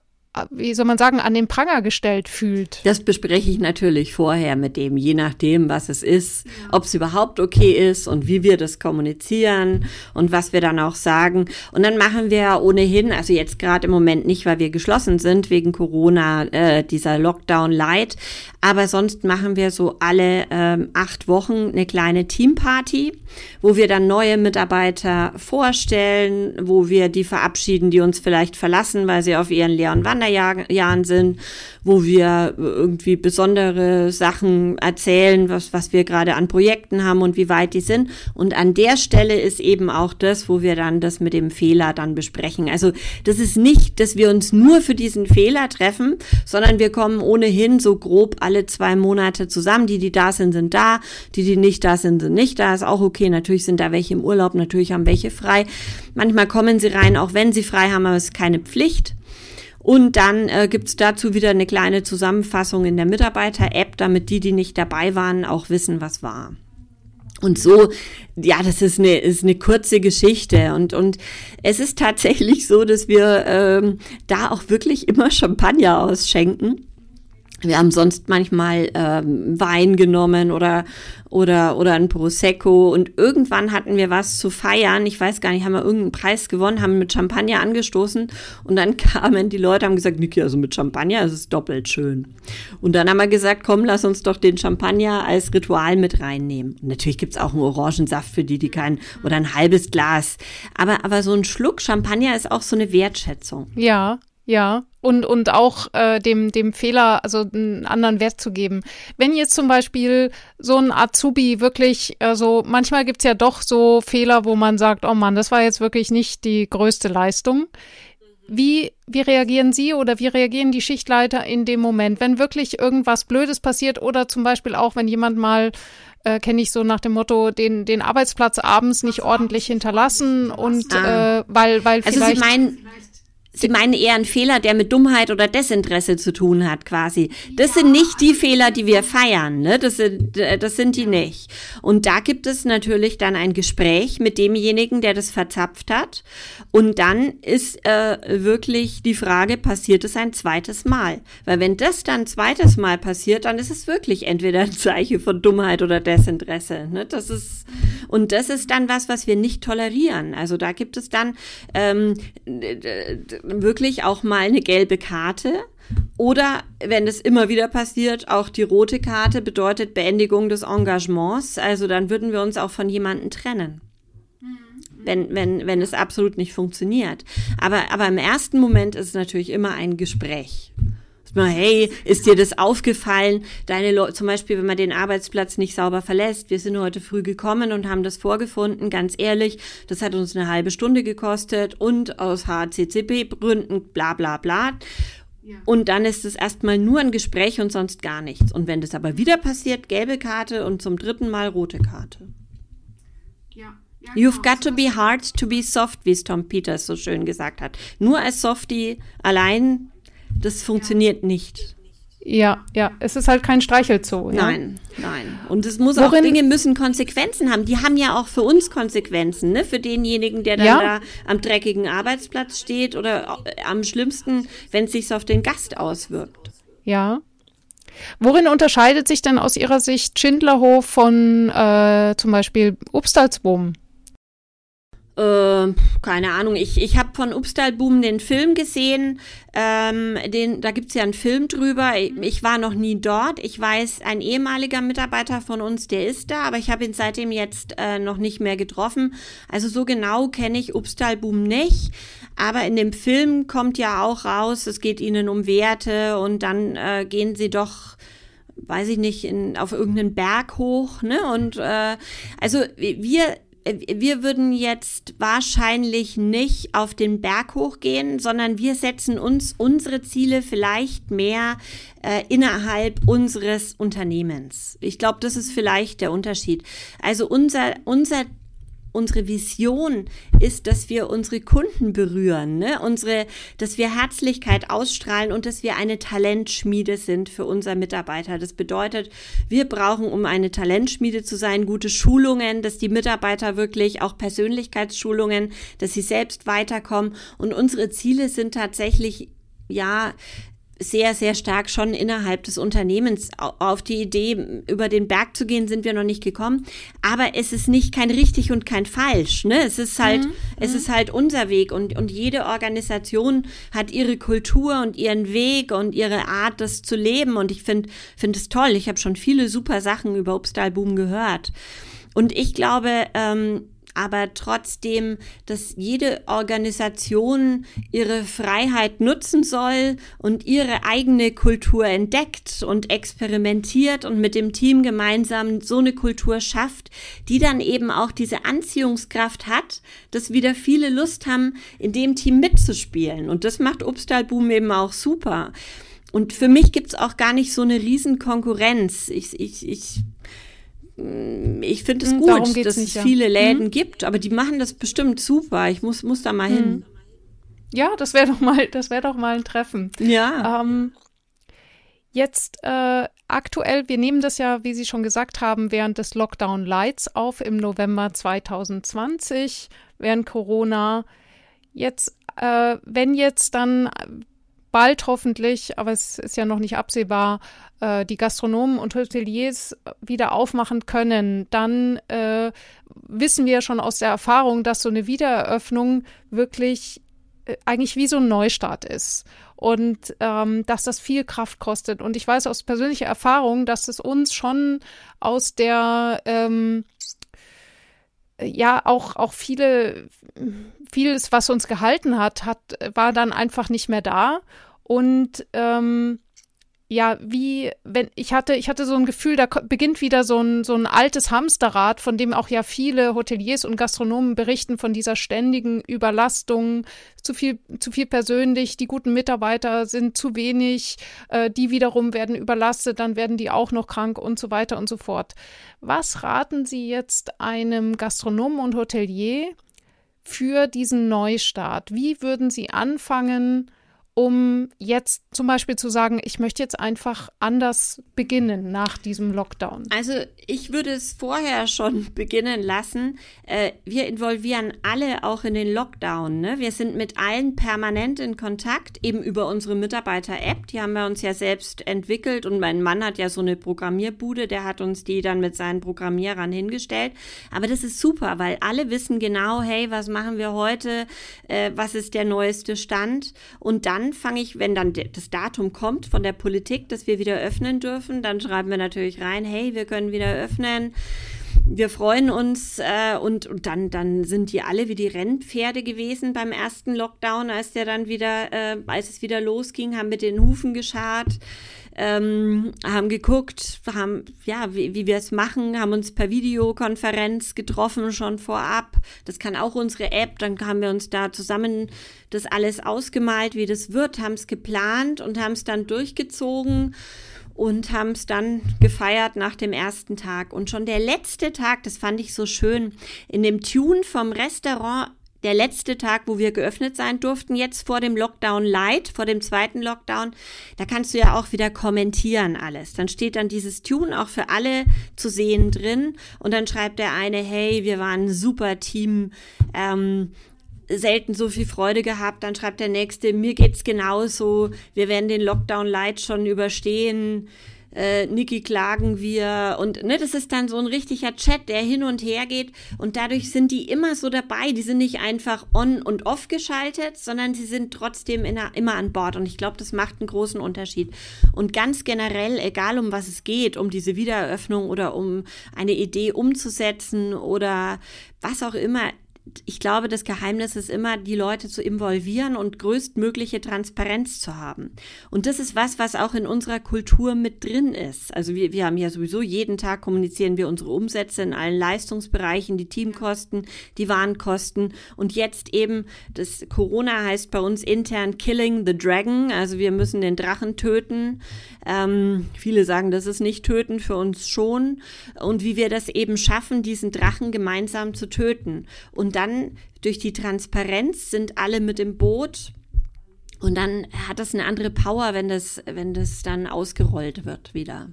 wie soll man sagen, an den Pranger gestellt fühlt. Das bespreche ich natürlich vorher mit dem, je nachdem, was es ist, ja. ob es überhaupt okay ist und wie wir das kommunizieren und was wir dann auch sagen. Und dann machen wir ohnehin, also jetzt gerade im Moment nicht, weil wir geschlossen sind wegen Corona, äh, dieser Lockdown Light, aber sonst machen wir so alle ähm, acht Wochen eine kleine Teamparty, wo wir dann neue Mitarbeiter vorstellen, wo wir die verabschieden, die uns vielleicht verlassen, weil sie auf ihren leeren Wander Kinderjahren sind, wo wir irgendwie besondere Sachen erzählen, was, was wir gerade an Projekten haben und wie weit die sind. Und an der Stelle ist eben auch das, wo wir dann das mit dem Fehler dann besprechen. Also das ist nicht, dass wir uns nur für diesen Fehler treffen, sondern wir kommen ohnehin so grob alle zwei Monate zusammen. Die, die da sind, sind da. Die, die nicht da sind, sind nicht da. Ist auch okay. Natürlich sind da welche im Urlaub, natürlich haben welche frei. Manchmal kommen sie rein, auch wenn sie frei haben, aber es ist keine Pflicht. Und dann äh, gibt dazu wieder eine kleine Zusammenfassung in der Mitarbeiter-App, damit die, die nicht dabei waren, auch wissen, was war. Und so, ja, das ist eine, ist eine kurze Geschichte. Und, und es ist tatsächlich so, dass wir ähm, da auch wirklich immer Champagner ausschenken. Wir haben sonst manchmal ähm, Wein genommen oder, oder, oder ein Prosecco und irgendwann hatten wir was zu feiern. Ich weiß gar nicht, haben wir irgendeinen Preis gewonnen, haben mit Champagner angestoßen und dann kamen die Leute, haben gesagt, Niki, also mit Champagner ist es doppelt schön. Und dann haben wir gesagt, komm, lass uns doch den Champagner als Ritual mit reinnehmen. Und natürlich gibt's auch einen Orangensaft für die, die keinen, oder ein halbes Glas. Aber, aber so ein Schluck Champagner ist auch so eine Wertschätzung. Ja, ja, und, und auch äh, dem, dem Fehler, also einen anderen Wert zu geben. Wenn jetzt zum Beispiel so ein Azubi wirklich, also manchmal gibt's ja doch so Fehler, wo man sagt, oh Mann, das war jetzt wirklich nicht die größte Leistung. Wie, wie reagieren Sie oder wie reagieren die Schichtleiter in dem Moment, wenn wirklich irgendwas Blödes passiert oder zum Beispiel auch, wenn jemand mal äh, kenne ich so nach dem Motto, den, den Arbeitsplatz abends nicht ordentlich hinterlassen und ah. äh, weil, weil vielleicht. Also Sie meinen, Sie meinen eher einen Fehler, der mit Dummheit oder Desinteresse zu tun hat, quasi. Das ja. sind nicht die Fehler, die wir feiern, ne? Das sind, äh, das sind die nicht. Und da gibt es natürlich dann ein Gespräch mit demjenigen, der das verzapft hat. Und dann ist äh, wirklich die Frage, passiert es ein zweites Mal? Weil wenn das dann ein zweites Mal passiert, dann ist es wirklich entweder ein Zeichen von Dummheit oder Desinteresse. Ne? Das ist, und das ist dann was, was wir nicht tolerieren. Also da gibt es dann ähm, wirklich auch mal eine gelbe Karte. Oder wenn es immer wieder passiert, auch die rote Karte bedeutet Beendigung des Engagements. Also dann würden wir uns auch von jemandem trennen. Wenn, wenn, wenn es absolut nicht funktioniert. Aber, aber im ersten Moment ist es natürlich immer ein Gespräch mal, hey, ist dir das aufgefallen? Deine Leute, zum Beispiel, wenn man den Arbeitsplatz nicht sauber verlässt. Wir sind heute früh gekommen und haben das vorgefunden. Ganz ehrlich, das hat uns eine halbe Stunde gekostet und aus HCCP-Gründen, bla, bla, bla. Ja. Und dann ist es erstmal nur ein Gespräch und sonst gar nichts. Und wenn das aber wieder passiert, gelbe Karte und zum dritten Mal rote Karte. Ja. Ja, You've genau. got to be hard to be soft, wie es Tom Peters so schön gesagt hat. Nur als Softie allein das funktioniert nicht. Ja, ja, es ist halt kein Streichelzoo. Ja? Nein, nein. Und es muss Worin, auch Dinge müssen Konsequenzen haben. Die haben ja auch für uns Konsequenzen, ne? Für denjenigen, der dann ja. da am dreckigen Arbeitsplatz steht oder am schlimmsten, wenn es sich auf den Gast auswirkt. Ja. Worin unterscheidet sich denn aus Ihrer Sicht Schindlerhof von äh, zum Beispiel Obstalsboom? Äh, keine Ahnung, ich, ich habe von Upstalboom den Film gesehen. Ähm, den, da gibt's ja einen Film drüber. Ich, ich, war noch nie dort. Ich weiß, ein ehemaliger Mitarbeiter von uns, der ist da, aber ich habe ihn seitdem jetzt äh, noch nicht mehr getroffen. Also so genau kenne ich Upstalboom nicht. Aber in dem Film kommt ja auch raus, es geht ihnen um Werte und dann äh, gehen sie doch weiß ich nicht, in, auf irgendeinen Berg hoch, ne? Und äh, also wir wir würden jetzt wahrscheinlich nicht auf den Berg hochgehen, sondern wir setzen uns unsere Ziele vielleicht mehr äh, innerhalb unseres Unternehmens. Ich glaube, das ist vielleicht der Unterschied. Also unser, unser unsere Vision ist, dass wir unsere Kunden berühren, ne? unsere, dass wir Herzlichkeit ausstrahlen und dass wir eine Talentschmiede sind für unsere Mitarbeiter. Das bedeutet, wir brauchen, um eine Talentschmiede zu sein, gute Schulungen, dass die Mitarbeiter wirklich auch Persönlichkeitsschulungen, dass sie selbst weiterkommen. Und unsere Ziele sind tatsächlich ja, sehr, sehr stark schon innerhalb des Unternehmens auf die Idee, über den Berg zu gehen, sind wir noch nicht gekommen. Aber es ist nicht kein richtig und kein falsch. Ne? Es ist halt, mhm. es mhm. ist halt unser Weg und, und jede Organisation hat ihre Kultur und ihren Weg und ihre Art, das zu leben. Und ich finde, finde es toll. Ich habe schon viele super Sachen über Obstalboom gehört. Und ich glaube, ähm, aber trotzdem, dass jede Organisation ihre Freiheit nutzen soll und ihre eigene Kultur entdeckt und experimentiert und mit dem Team gemeinsam so eine Kultur schafft, die dann eben auch diese Anziehungskraft hat, dass wieder viele Lust haben, in dem Team mitzuspielen. Und das macht Obstalboom eben auch super. Und für mich gibt's auch gar nicht so eine riesen Konkurrenz. Ich, ich, ich ich finde es hm, gut, dass nicht, es viele Läden mhm. gibt, aber die machen das bestimmt super. Ich muss, muss da mal mhm. hin. Ja, das wäre doch mal, das wäre doch mal ein Treffen. Ja. Ähm, jetzt äh, aktuell, wir nehmen das ja, wie Sie schon gesagt haben, während des Lockdown Lights auf im November 2020, während Corona. Jetzt, äh, wenn jetzt dann bald hoffentlich, aber es ist ja noch nicht absehbar, äh, die Gastronomen und Hoteliers wieder aufmachen können, dann äh, wissen wir schon aus der Erfahrung, dass so eine Wiedereröffnung wirklich äh, eigentlich wie so ein Neustart ist und ähm, dass das viel Kraft kostet. Und ich weiß aus persönlicher Erfahrung, dass es uns schon aus der ähm, ja auch auch viele vieles, was uns gehalten hat, hat war dann einfach nicht mehr da. Und ähm, ja, wie, wenn, ich hatte, ich hatte so ein Gefühl, da beginnt wieder so ein, so ein altes Hamsterrad, von dem auch ja viele Hoteliers und Gastronomen berichten von dieser ständigen Überlastung, zu viel, zu viel persönlich, die guten Mitarbeiter sind zu wenig, äh, die wiederum werden überlastet, dann werden die auch noch krank und so weiter und so fort. Was raten Sie jetzt einem Gastronomen und Hotelier, für diesen Neustart? Wie würden Sie anfangen, um jetzt zum Beispiel zu sagen, ich möchte jetzt einfach anders beginnen nach diesem Lockdown? Also ich würde es vorher schon beginnen lassen. Äh, wir involvieren alle auch in den Lockdown. Ne? Wir sind mit allen permanent in Kontakt, eben über unsere Mitarbeiter-App. Die haben wir uns ja selbst entwickelt und mein Mann hat ja so eine Programmierbude, der hat uns die dann mit seinen Programmierern hingestellt. Aber das ist super, weil alle wissen genau, hey, was machen wir heute? Äh, was ist der neueste Stand? Und dann fange ich, wenn dann das Datum kommt von der Politik, dass wir wieder öffnen dürfen, dann schreiben wir natürlich rein, hey, wir können wieder öffnen. Wir freuen uns äh, und, und dann, dann sind die alle wie die Rennpferde gewesen beim ersten Lockdown, als der dann wieder, äh, als es wieder losging, haben mit den Hufen geschart ähm, haben geguckt, haben, ja, wie, wie wir es machen, haben uns per Videokonferenz getroffen schon vorab. Das kann auch unsere App. Dann haben wir uns da zusammen das alles ausgemalt, wie das wird, haben es geplant und haben es dann durchgezogen und haben es dann gefeiert nach dem ersten Tag. Und schon der letzte Tag, das fand ich so schön, in dem Tune vom Restaurant der letzte Tag, wo wir geöffnet sein durften, jetzt vor dem Lockdown Light, vor dem zweiten Lockdown, da kannst du ja auch wieder kommentieren alles. Dann steht dann dieses Tune auch für alle zu sehen drin und dann schreibt der eine, hey, wir waren ein super Team, ähm, selten so viel Freude gehabt. Dann schreibt der nächste, mir geht's genauso, wir werden den Lockdown Light schon überstehen äh, Niki klagen wir und ne, das ist dann so ein richtiger Chat, der hin und her geht und dadurch sind die immer so dabei. Die sind nicht einfach on und off geschaltet, sondern sie sind trotzdem der, immer an Bord und ich glaube, das macht einen großen Unterschied. Und ganz generell, egal um was es geht, um diese Wiedereröffnung oder um eine Idee umzusetzen oder was auch immer, ich glaube, das Geheimnis ist immer, die Leute zu involvieren und größtmögliche Transparenz zu haben. Und das ist was, was auch in unserer Kultur mit drin ist. Also wir, wir haben ja sowieso jeden Tag kommunizieren wir unsere Umsätze in allen Leistungsbereichen, die Teamkosten, die Warenkosten. Und jetzt eben, das Corona heißt bei uns intern Killing the Dragon. Also wir müssen den Drachen töten. Ähm, viele sagen, das ist nicht töten, für uns schon. Und wie wir das eben schaffen, diesen Drachen gemeinsam zu töten. Und dann durch die Transparenz sind alle mit im Boot. Und dann hat das eine andere Power, wenn das, wenn das dann ausgerollt wird wieder.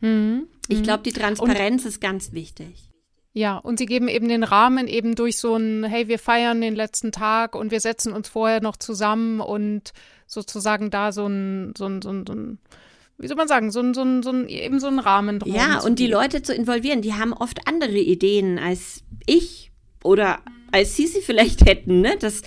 Mhm. Ich glaube, die Transparenz und, ist ganz wichtig. Ja, und sie geben eben den Rahmen eben durch so ein, hey, wir feiern den letzten Tag und wir setzen uns vorher noch zusammen und sozusagen da so ein, so ein, so ein, so ein wie soll man sagen, so ein, so ein, so ein, eben so ein Rahmen drum. Ja, und die Leute zu involvieren, die haben oft andere Ideen als ich oder als sie sie vielleicht hätten, ne? Das,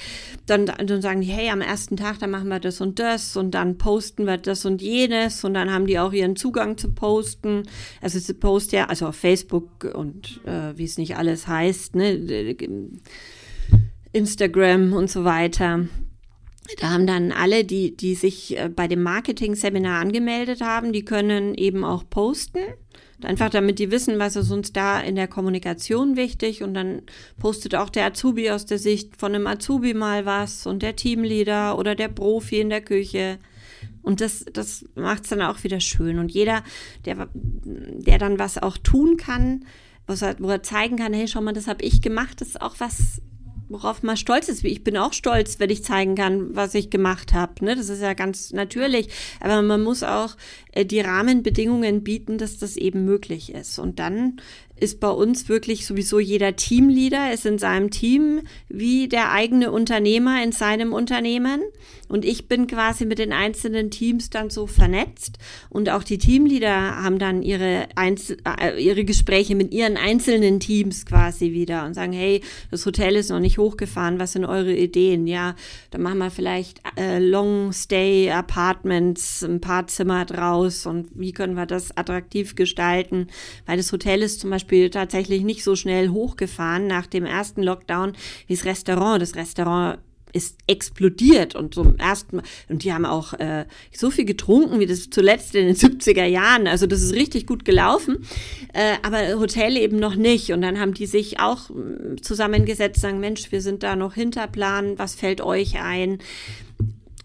dann, dann sagen die, hey, am ersten Tag, dann machen wir das und das und dann posten wir das und jenes und dann haben die auch ihren Zugang zu posten. Also sie posten ja, also auf Facebook und äh, wie es nicht alles heißt, ne? Instagram und so weiter. Da haben dann alle, die, die sich äh, bei dem Marketing-Seminar angemeldet haben, die können eben auch posten. Einfach damit die wissen, was ist uns da in der Kommunikation wichtig. Und dann postet auch der Azubi aus der Sicht von einem Azubi mal was und der Teamleader oder der Profi in der Küche. Und das, das macht es dann auch wieder schön. Und jeder, der, der dann was auch tun kann, was er, wo er zeigen kann, hey, schau mal, das habe ich gemacht, das ist auch was, worauf man stolz ist. Ich bin auch stolz, wenn ich zeigen kann, was ich gemacht habe. Ne? Das ist ja ganz natürlich. Aber man muss auch äh, die Rahmenbedingungen bieten, dass das eben möglich ist. Und dann ist bei uns wirklich sowieso jeder Teamleader, ist in seinem Team wie der eigene Unternehmer in seinem Unternehmen. Und ich bin quasi mit den einzelnen Teams dann so vernetzt. Und auch die Teamleader haben dann ihre, Einzel äh, ihre Gespräche mit ihren einzelnen Teams quasi wieder und sagen, hey, das Hotel ist noch nicht hochgefahren, was sind eure Ideen? Ja, dann machen wir vielleicht äh, Long Stay Apartments, ein paar Zimmer draus und wie können wir das attraktiv gestalten? Weil das Hotel ist zum Beispiel Beispiel tatsächlich nicht so schnell hochgefahren nach dem ersten Lockdown wie das Restaurant. Das Restaurant ist explodiert und zum ersten Mal, und die haben auch äh, so viel getrunken wie das zuletzt in den 70er Jahren. Also das ist richtig gut gelaufen, äh, aber Hotel eben noch nicht. Und dann haben die sich auch mm, zusammengesetzt, sagen, Mensch, wir sind da noch hinterplan, was fällt euch ein?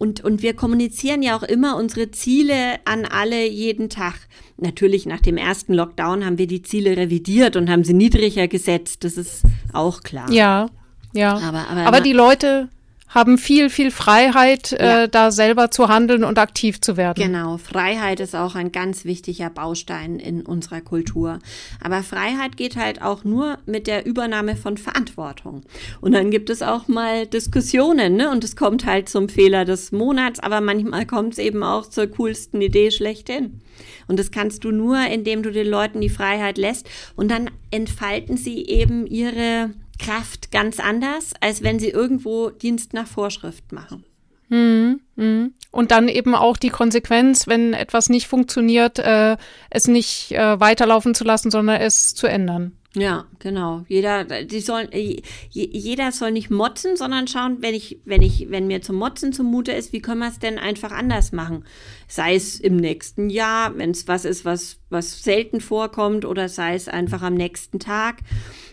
Und, und wir kommunizieren ja auch immer unsere Ziele an alle jeden Tag. Natürlich nach dem ersten Lockdown haben wir die Ziele revidiert und haben sie niedriger gesetzt. Das ist auch klar. Ja, ja. Aber, aber, aber die Leute haben viel, viel Freiheit, äh, ja. äh, da selber zu handeln und aktiv zu werden. Genau, Freiheit ist auch ein ganz wichtiger Baustein in unserer Kultur. Aber Freiheit geht halt auch nur mit der Übernahme von Verantwortung. Und dann gibt es auch mal Diskussionen, ne? Und es kommt halt zum Fehler des Monats, aber manchmal kommt es eben auch zur coolsten Idee schlechthin. Und das kannst du nur, indem du den Leuten die Freiheit lässt. Und dann entfalten sie eben ihre Kraft ganz anders, als wenn sie irgendwo Dienst nach Vorschrift machen. Mhm, mhm. Und dann eben auch die Konsequenz, wenn etwas nicht funktioniert, äh, es nicht äh, weiterlaufen zu lassen, sondern es zu ändern. Ja, genau. Jeder, die sollen, äh, jeder soll nicht motzen, sondern schauen, wenn ich, wenn ich, wenn mir zum Motzen zumute ist, wie können wir es denn einfach anders machen? Sei es im nächsten Jahr, wenn es was ist, was, was selten vorkommt, oder sei es einfach am nächsten Tag.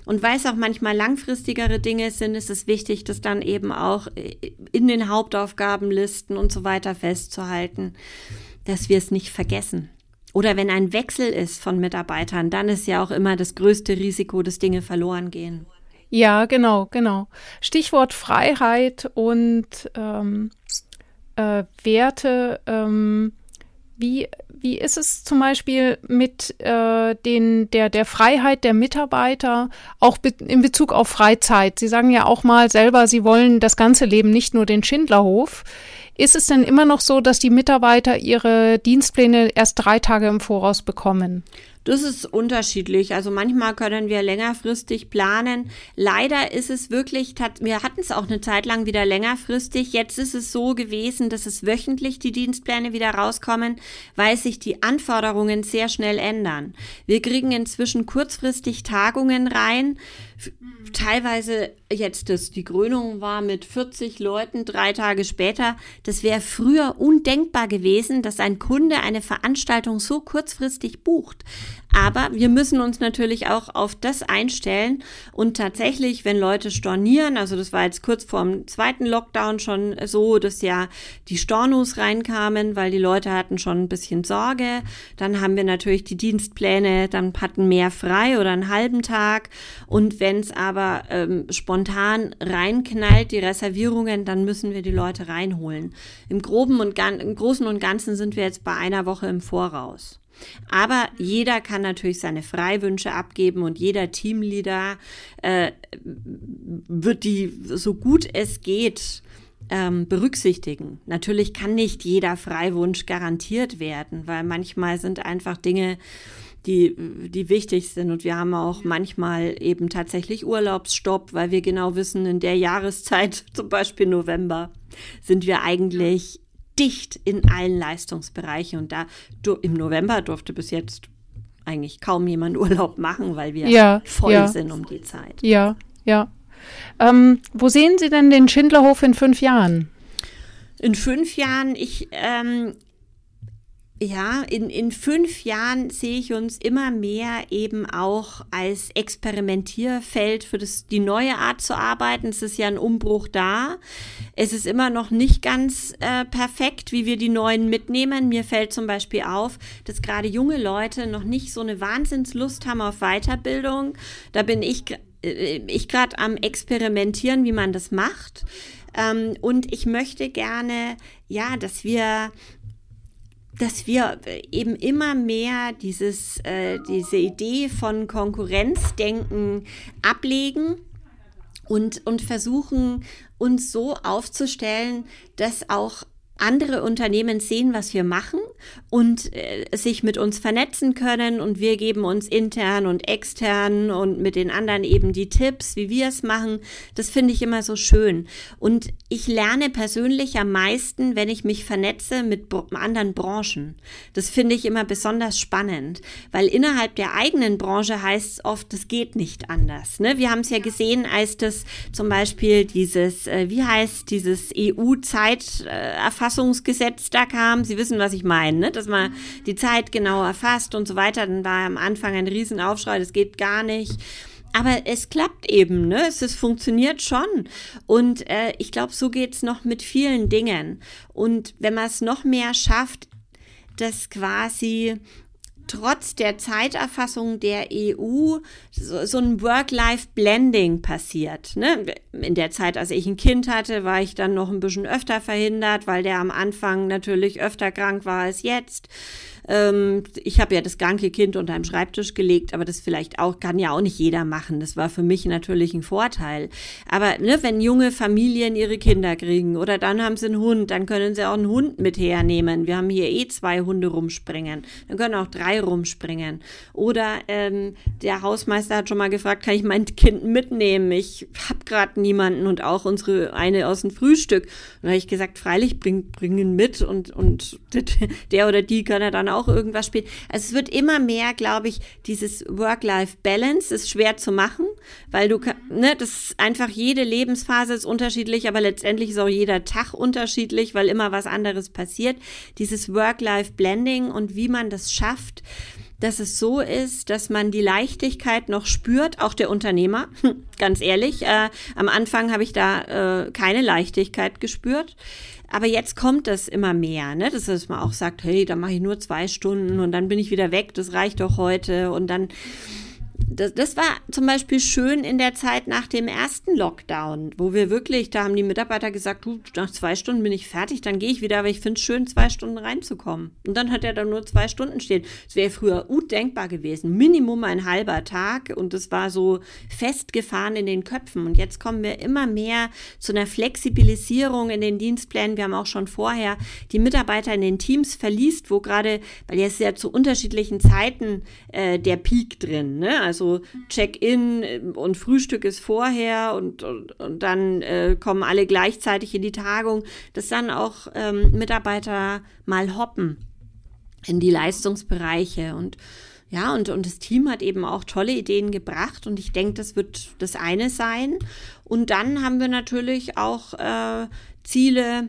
Und weil es auch manchmal langfristigere Dinge sind, ist es wichtig, das dann eben auch äh, in den Hauptaufgabenlisten und so weiter festzuhalten, dass wir es nicht vergessen. Oder wenn ein Wechsel ist von Mitarbeitern, dann ist ja auch immer das größte Risiko, dass Dinge verloren gehen. Ja, genau, genau. Stichwort Freiheit und ähm, äh, Werte. Ähm, wie, wie ist es zum Beispiel mit äh, den, der, der Freiheit der Mitarbeiter, auch be in Bezug auf Freizeit? Sie sagen ja auch mal selber, Sie wollen das ganze Leben, nicht nur den Schindlerhof. Ist es denn immer noch so, dass die Mitarbeiter ihre Dienstpläne erst drei Tage im Voraus bekommen? Das ist unterschiedlich. Also manchmal können wir längerfristig planen. Leider ist es wirklich, wir hatten es auch eine Zeit lang wieder längerfristig. Jetzt ist es so gewesen, dass es wöchentlich die Dienstpläne wieder rauskommen, weil sich die Anforderungen sehr schnell ändern. Wir kriegen inzwischen kurzfristig Tagungen rein teilweise jetzt das, die Krönung war mit 40 Leuten drei Tage später. Das wäre früher undenkbar gewesen, dass ein Kunde eine Veranstaltung so kurzfristig bucht. Aber wir müssen uns natürlich auch auf das einstellen und tatsächlich, wenn Leute stornieren, also das war jetzt kurz vor dem zweiten Lockdown schon so, dass ja die Stornos reinkamen, weil die Leute hatten schon ein bisschen Sorge. Dann haben wir natürlich die Dienstpläne, dann hatten mehr frei oder einen halben Tag. Und wenn es aber ähm, spontan reinknallt, die Reservierungen, dann müssen wir die Leute reinholen. Im Groben und im Großen und Ganzen sind wir jetzt bei einer Woche im Voraus. Aber jeder kann natürlich seine Freiwünsche abgeben und jeder Teamleader äh, wird die so gut es geht ähm, berücksichtigen. Natürlich kann nicht jeder Freiwunsch garantiert werden, weil manchmal sind einfach Dinge, die, die wichtig sind. Und wir haben auch manchmal eben tatsächlich Urlaubsstopp, weil wir genau wissen, in der Jahreszeit, zum Beispiel November, sind wir eigentlich dicht in allen Leistungsbereichen. Und da im November durfte bis jetzt eigentlich kaum jemand Urlaub machen, weil wir ja, voll ja. sind um die Zeit. Ja, ja. Ähm, wo sehen Sie denn den Schindlerhof in fünf Jahren? In fünf Jahren, ich, ähm, ja, in, in fünf Jahren sehe ich uns immer mehr eben auch als Experimentierfeld für das, die neue Art zu arbeiten. Es ist ja ein Umbruch da. Es ist immer noch nicht ganz äh, perfekt, wie wir die neuen mitnehmen. Mir fällt zum Beispiel auf, dass gerade junge Leute noch nicht so eine Wahnsinnslust haben auf Weiterbildung. Da bin ich, äh, ich gerade am Experimentieren, wie man das macht. Ähm, und ich möchte gerne, ja, dass wir dass wir eben immer mehr dieses, äh, diese Idee von Konkurrenzdenken ablegen und, und versuchen, uns so aufzustellen, dass auch andere Unternehmen sehen, was wir machen und äh, sich mit uns vernetzen können und wir geben uns intern und extern und mit den anderen eben die Tipps, wie wir es machen. Das finde ich immer so schön. Und ich lerne persönlich am meisten, wenn ich mich vernetze mit anderen Branchen. Das finde ich immer besonders spannend, weil innerhalb der eigenen Branche heißt es oft, das geht nicht anders. Ne? Wir haben es ja gesehen, als das zum Beispiel dieses, äh, wie heißt dieses EU-Zeiterfassung Erfassungsgesetz da kam. Sie wissen, was ich meine, ne? dass man die Zeit genau erfasst und so weiter. Dann war am Anfang ein Riesenaufschrei, das geht gar nicht. Aber es klappt eben, ne? Es, es funktioniert schon. Und äh, ich glaube, so geht es noch mit vielen Dingen. Und wenn man es noch mehr schafft, dass quasi trotz der Zeiterfassung der EU so, so ein Work-Life-Blending passiert. Ne? In der Zeit, als ich ein Kind hatte, war ich dann noch ein bisschen öfter verhindert, weil der am Anfang natürlich öfter krank war als jetzt. Ähm, ich habe ja das kranke Kind unter einem Schreibtisch gelegt, aber das vielleicht auch, kann ja auch nicht jeder machen. Das war für mich natürlich ein Vorteil. Aber ne, wenn junge Familien ihre Kinder kriegen oder dann haben sie einen Hund, dann können sie auch einen Hund mit hernehmen. Wir haben hier eh zwei Hunde rumspringen. Dann können auch drei rumspringen. Oder ähm, der Hausmeister hat schon mal gefragt, kann ich mein Kind mitnehmen? Ich habe gerade niemanden und auch unsere eine aus dem Frühstück. Und da habe ich gesagt, freilich, bring, bring mit und, und der oder die kann er dann auch irgendwas spielt. Also es wird immer mehr, glaube ich, dieses Work-Life-Balance ist schwer zu machen, weil du, ne, das ist einfach jede Lebensphase ist unterschiedlich, aber letztendlich ist auch jeder Tag unterschiedlich, weil immer was anderes passiert. Dieses Work-Life-Blending und wie man das schafft, dass es so ist, dass man die Leichtigkeit noch spürt, auch der Unternehmer, ganz ehrlich. Äh, am Anfang habe ich da äh, keine Leichtigkeit gespürt. Aber jetzt kommt das immer mehr, ne? dass man auch sagt, hey, da mache ich nur zwei Stunden und dann bin ich wieder weg, das reicht doch heute. Und dann das, das war zum Beispiel schön in der Zeit nach dem ersten Lockdown, wo wir wirklich, da haben die Mitarbeiter gesagt, du, nach zwei Stunden bin ich fertig, dann gehe ich wieder, aber ich finde es schön, zwei Stunden reinzukommen. Und dann hat er da nur zwei Stunden stehen. Es wäre früher undenkbar gewesen. Minimum ein halber Tag und es war so festgefahren in den Köpfen. Und jetzt kommen wir immer mehr zu einer Flexibilisierung in den Dienstplänen. Wir haben auch schon vorher die Mitarbeiter in den Teams verliest, wo gerade, weil jetzt ja zu unterschiedlichen Zeiten äh, der Peak drin, ne? Also Check-in äh, und Frühstück ist vorher und, und, und dann äh, kommen alle gleichzeitig in die Tagung, dass dann auch ähm, Mitarbeiter mal hoppen in die Leistungsbereiche. Und ja, und, und das Team hat eben auch tolle Ideen gebracht. Und ich denke, das wird das eine sein. Und dann haben wir natürlich auch äh, Ziele,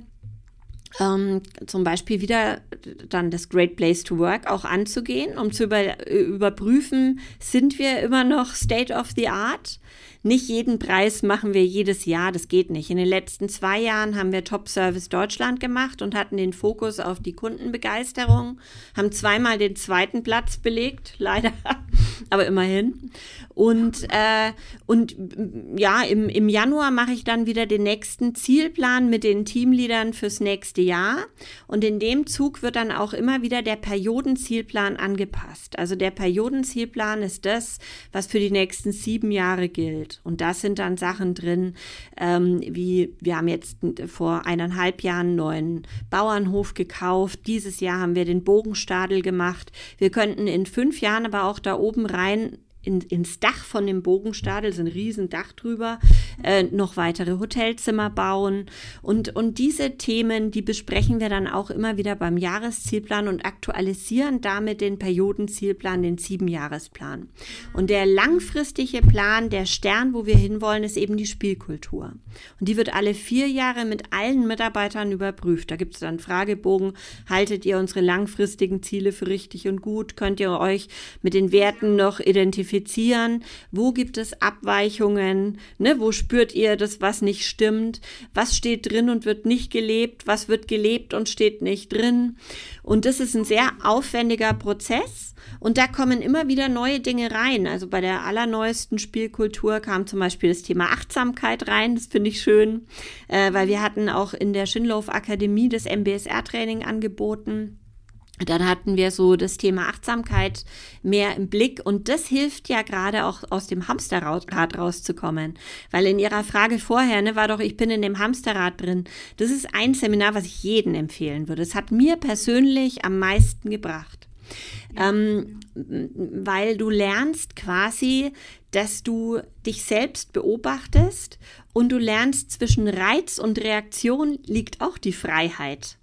ähm, zum Beispiel wieder dann das Great Place to Work auch anzugehen, um zu über, überprüfen, sind wir immer noch State of the Art? Nicht jeden Preis machen wir jedes Jahr, das geht nicht. In den letzten zwei Jahren haben wir Top Service Deutschland gemacht und hatten den Fokus auf die Kundenbegeisterung, haben zweimal den zweiten Platz belegt, leider, aber immerhin. Und, äh, und ja, im, im Januar mache ich dann wieder den nächsten Zielplan mit den Teamleadern fürs nächste Jahr. Und in dem Zug wird dann auch immer wieder der Periodenzielplan angepasst. Also der Periodenzielplan ist das, was für die nächsten sieben Jahre gilt. Und das sind dann Sachen drin, ähm, wie wir haben jetzt vor eineinhalb Jahren einen neuen Bauernhof gekauft. Dieses Jahr haben wir den Bogenstadel gemacht. Wir könnten in fünf Jahren aber auch da oben rein in, ins Dach von dem Bogenstadel, so ein Riesendach drüber, äh, noch weitere Hotelzimmer bauen. Und, und diese Themen, die besprechen wir dann auch immer wieder beim Jahreszielplan und aktualisieren damit den Periodenzielplan, den Siebenjahresplan. Und der langfristige Plan, der Stern, wo wir hinwollen, ist eben die Spielkultur. Und die wird alle vier Jahre mit allen Mitarbeitern überprüft. Da gibt es dann Fragebogen, haltet ihr unsere langfristigen Ziele für richtig und gut? Könnt ihr euch mit den Werten noch identifizieren? Identifizieren, wo gibt es Abweichungen, ne, wo spürt ihr das, was nicht stimmt, was steht drin und wird nicht gelebt, was wird gelebt und steht nicht drin. Und das ist ein sehr aufwendiger Prozess und da kommen immer wieder neue Dinge rein. Also bei der allerneuesten Spielkultur kam zum Beispiel das Thema Achtsamkeit rein, das finde ich schön, äh, weil wir hatten auch in der Schindlauf Akademie das MBSR-Training angeboten. Dann hatten wir so das Thema Achtsamkeit mehr im Blick und das hilft ja gerade auch aus dem Hamsterrad rauszukommen. Weil in Ihrer Frage vorher ne, war doch, ich bin in dem Hamsterrad drin. Das ist ein Seminar, was ich jedem empfehlen würde. Es hat mir persönlich am meisten gebracht. Ähm, weil du lernst quasi, dass du dich selbst beobachtest und du lernst zwischen Reiz und Reaktion liegt auch die Freiheit.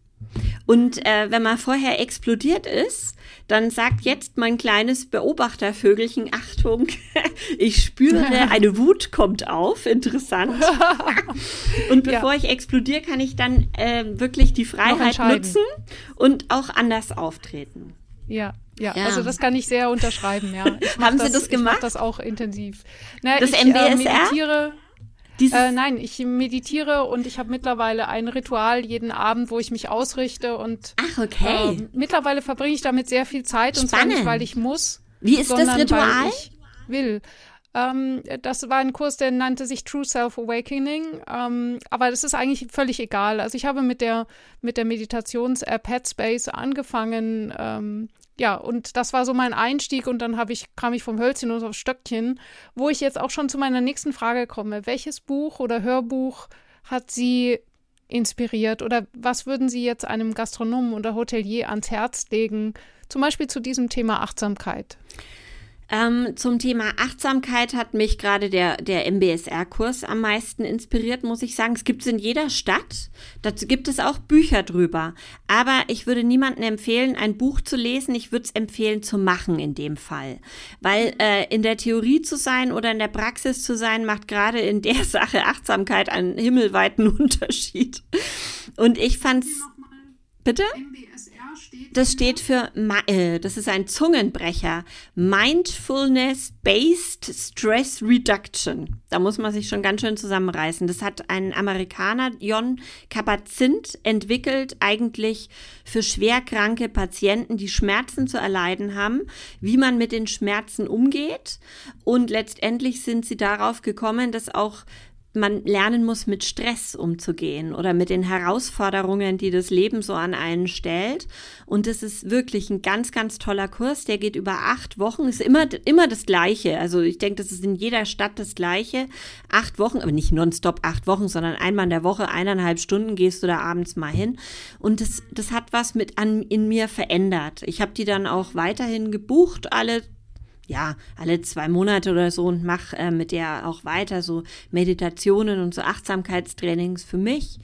Und äh, wenn man vorher explodiert ist, dann sagt jetzt mein kleines Beobachtervögelchen, Achtung, ich spüre, eine Wut kommt auf, interessant. und bevor ja. ich explodiere, kann ich dann äh, wirklich die Freiheit nutzen und auch anders auftreten. Ja, ja, ja, also das kann ich sehr unterschreiben, ja. Haben Sie das gemacht? Ich mache das auch intensiv. Na, das ich, MBSR? Äh, meditiere, Äh, nein, ich meditiere und ich habe mittlerweile ein Ritual jeden Abend, wo ich mich ausrichte und Ach, okay. Äh, mittlerweile verbringe ich damit sehr viel Zeit Spannend. und zwar nicht, weil ich muss. Wie ist das Ritual? Weil ich will. Ähm, das war ein Kurs, der nannte sich True Self Awakening. Ähm, aber das ist eigentlich völlig egal. Also ich habe mit der, mit der Meditations-App Headspace angefangen. Ähm, ja, und das war so mein Einstieg und dann habe ich, kam ich vom Hölzchen und aufs Stöckchen, wo ich jetzt auch schon zu meiner nächsten Frage komme. Welches Buch oder Hörbuch hat Sie inspiriert oder was würden Sie jetzt einem Gastronomen oder Hotelier ans Herz legen, zum Beispiel zu diesem Thema Achtsamkeit? Ähm, zum Thema Achtsamkeit hat mich gerade der, der MBSR-Kurs am meisten inspiriert, muss ich sagen. Es gibt es in jeder Stadt. Dazu gibt es auch Bücher drüber. Aber ich würde niemandem empfehlen, ein Buch zu lesen. Ich würde es empfehlen zu machen in dem Fall. Weil äh, in der Theorie zu sein oder in der Praxis zu sein, macht gerade in der Sache Achtsamkeit einen himmelweiten Unterschied. Und ich fand's. Bitte? Das steht für, äh, das ist ein Zungenbrecher. Mindfulness-Based Stress Reduction. Da muss man sich schon ganz schön zusammenreißen. Das hat ein Amerikaner, Jon Kapazint, entwickelt, eigentlich für schwerkranke Patienten, die Schmerzen zu erleiden haben, wie man mit den Schmerzen umgeht. Und letztendlich sind sie darauf gekommen, dass auch man lernen muss, mit Stress umzugehen oder mit den Herausforderungen, die das Leben so an einen stellt. Und das ist wirklich ein ganz, ganz toller Kurs. Der geht über acht Wochen. Ist immer, immer das Gleiche. Also ich denke, das ist in jeder Stadt das Gleiche. Acht Wochen, aber nicht nonstop acht Wochen, sondern einmal in der Woche, eineinhalb Stunden gehst du da abends mal hin. Und das, das hat was mit an, in mir verändert. Ich habe die dann auch weiterhin gebucht, alle ja, alle zwei Monate oder so und mache äh, mit der auch weiter so Meditationen und so Achtsamkeitstrainings für mich.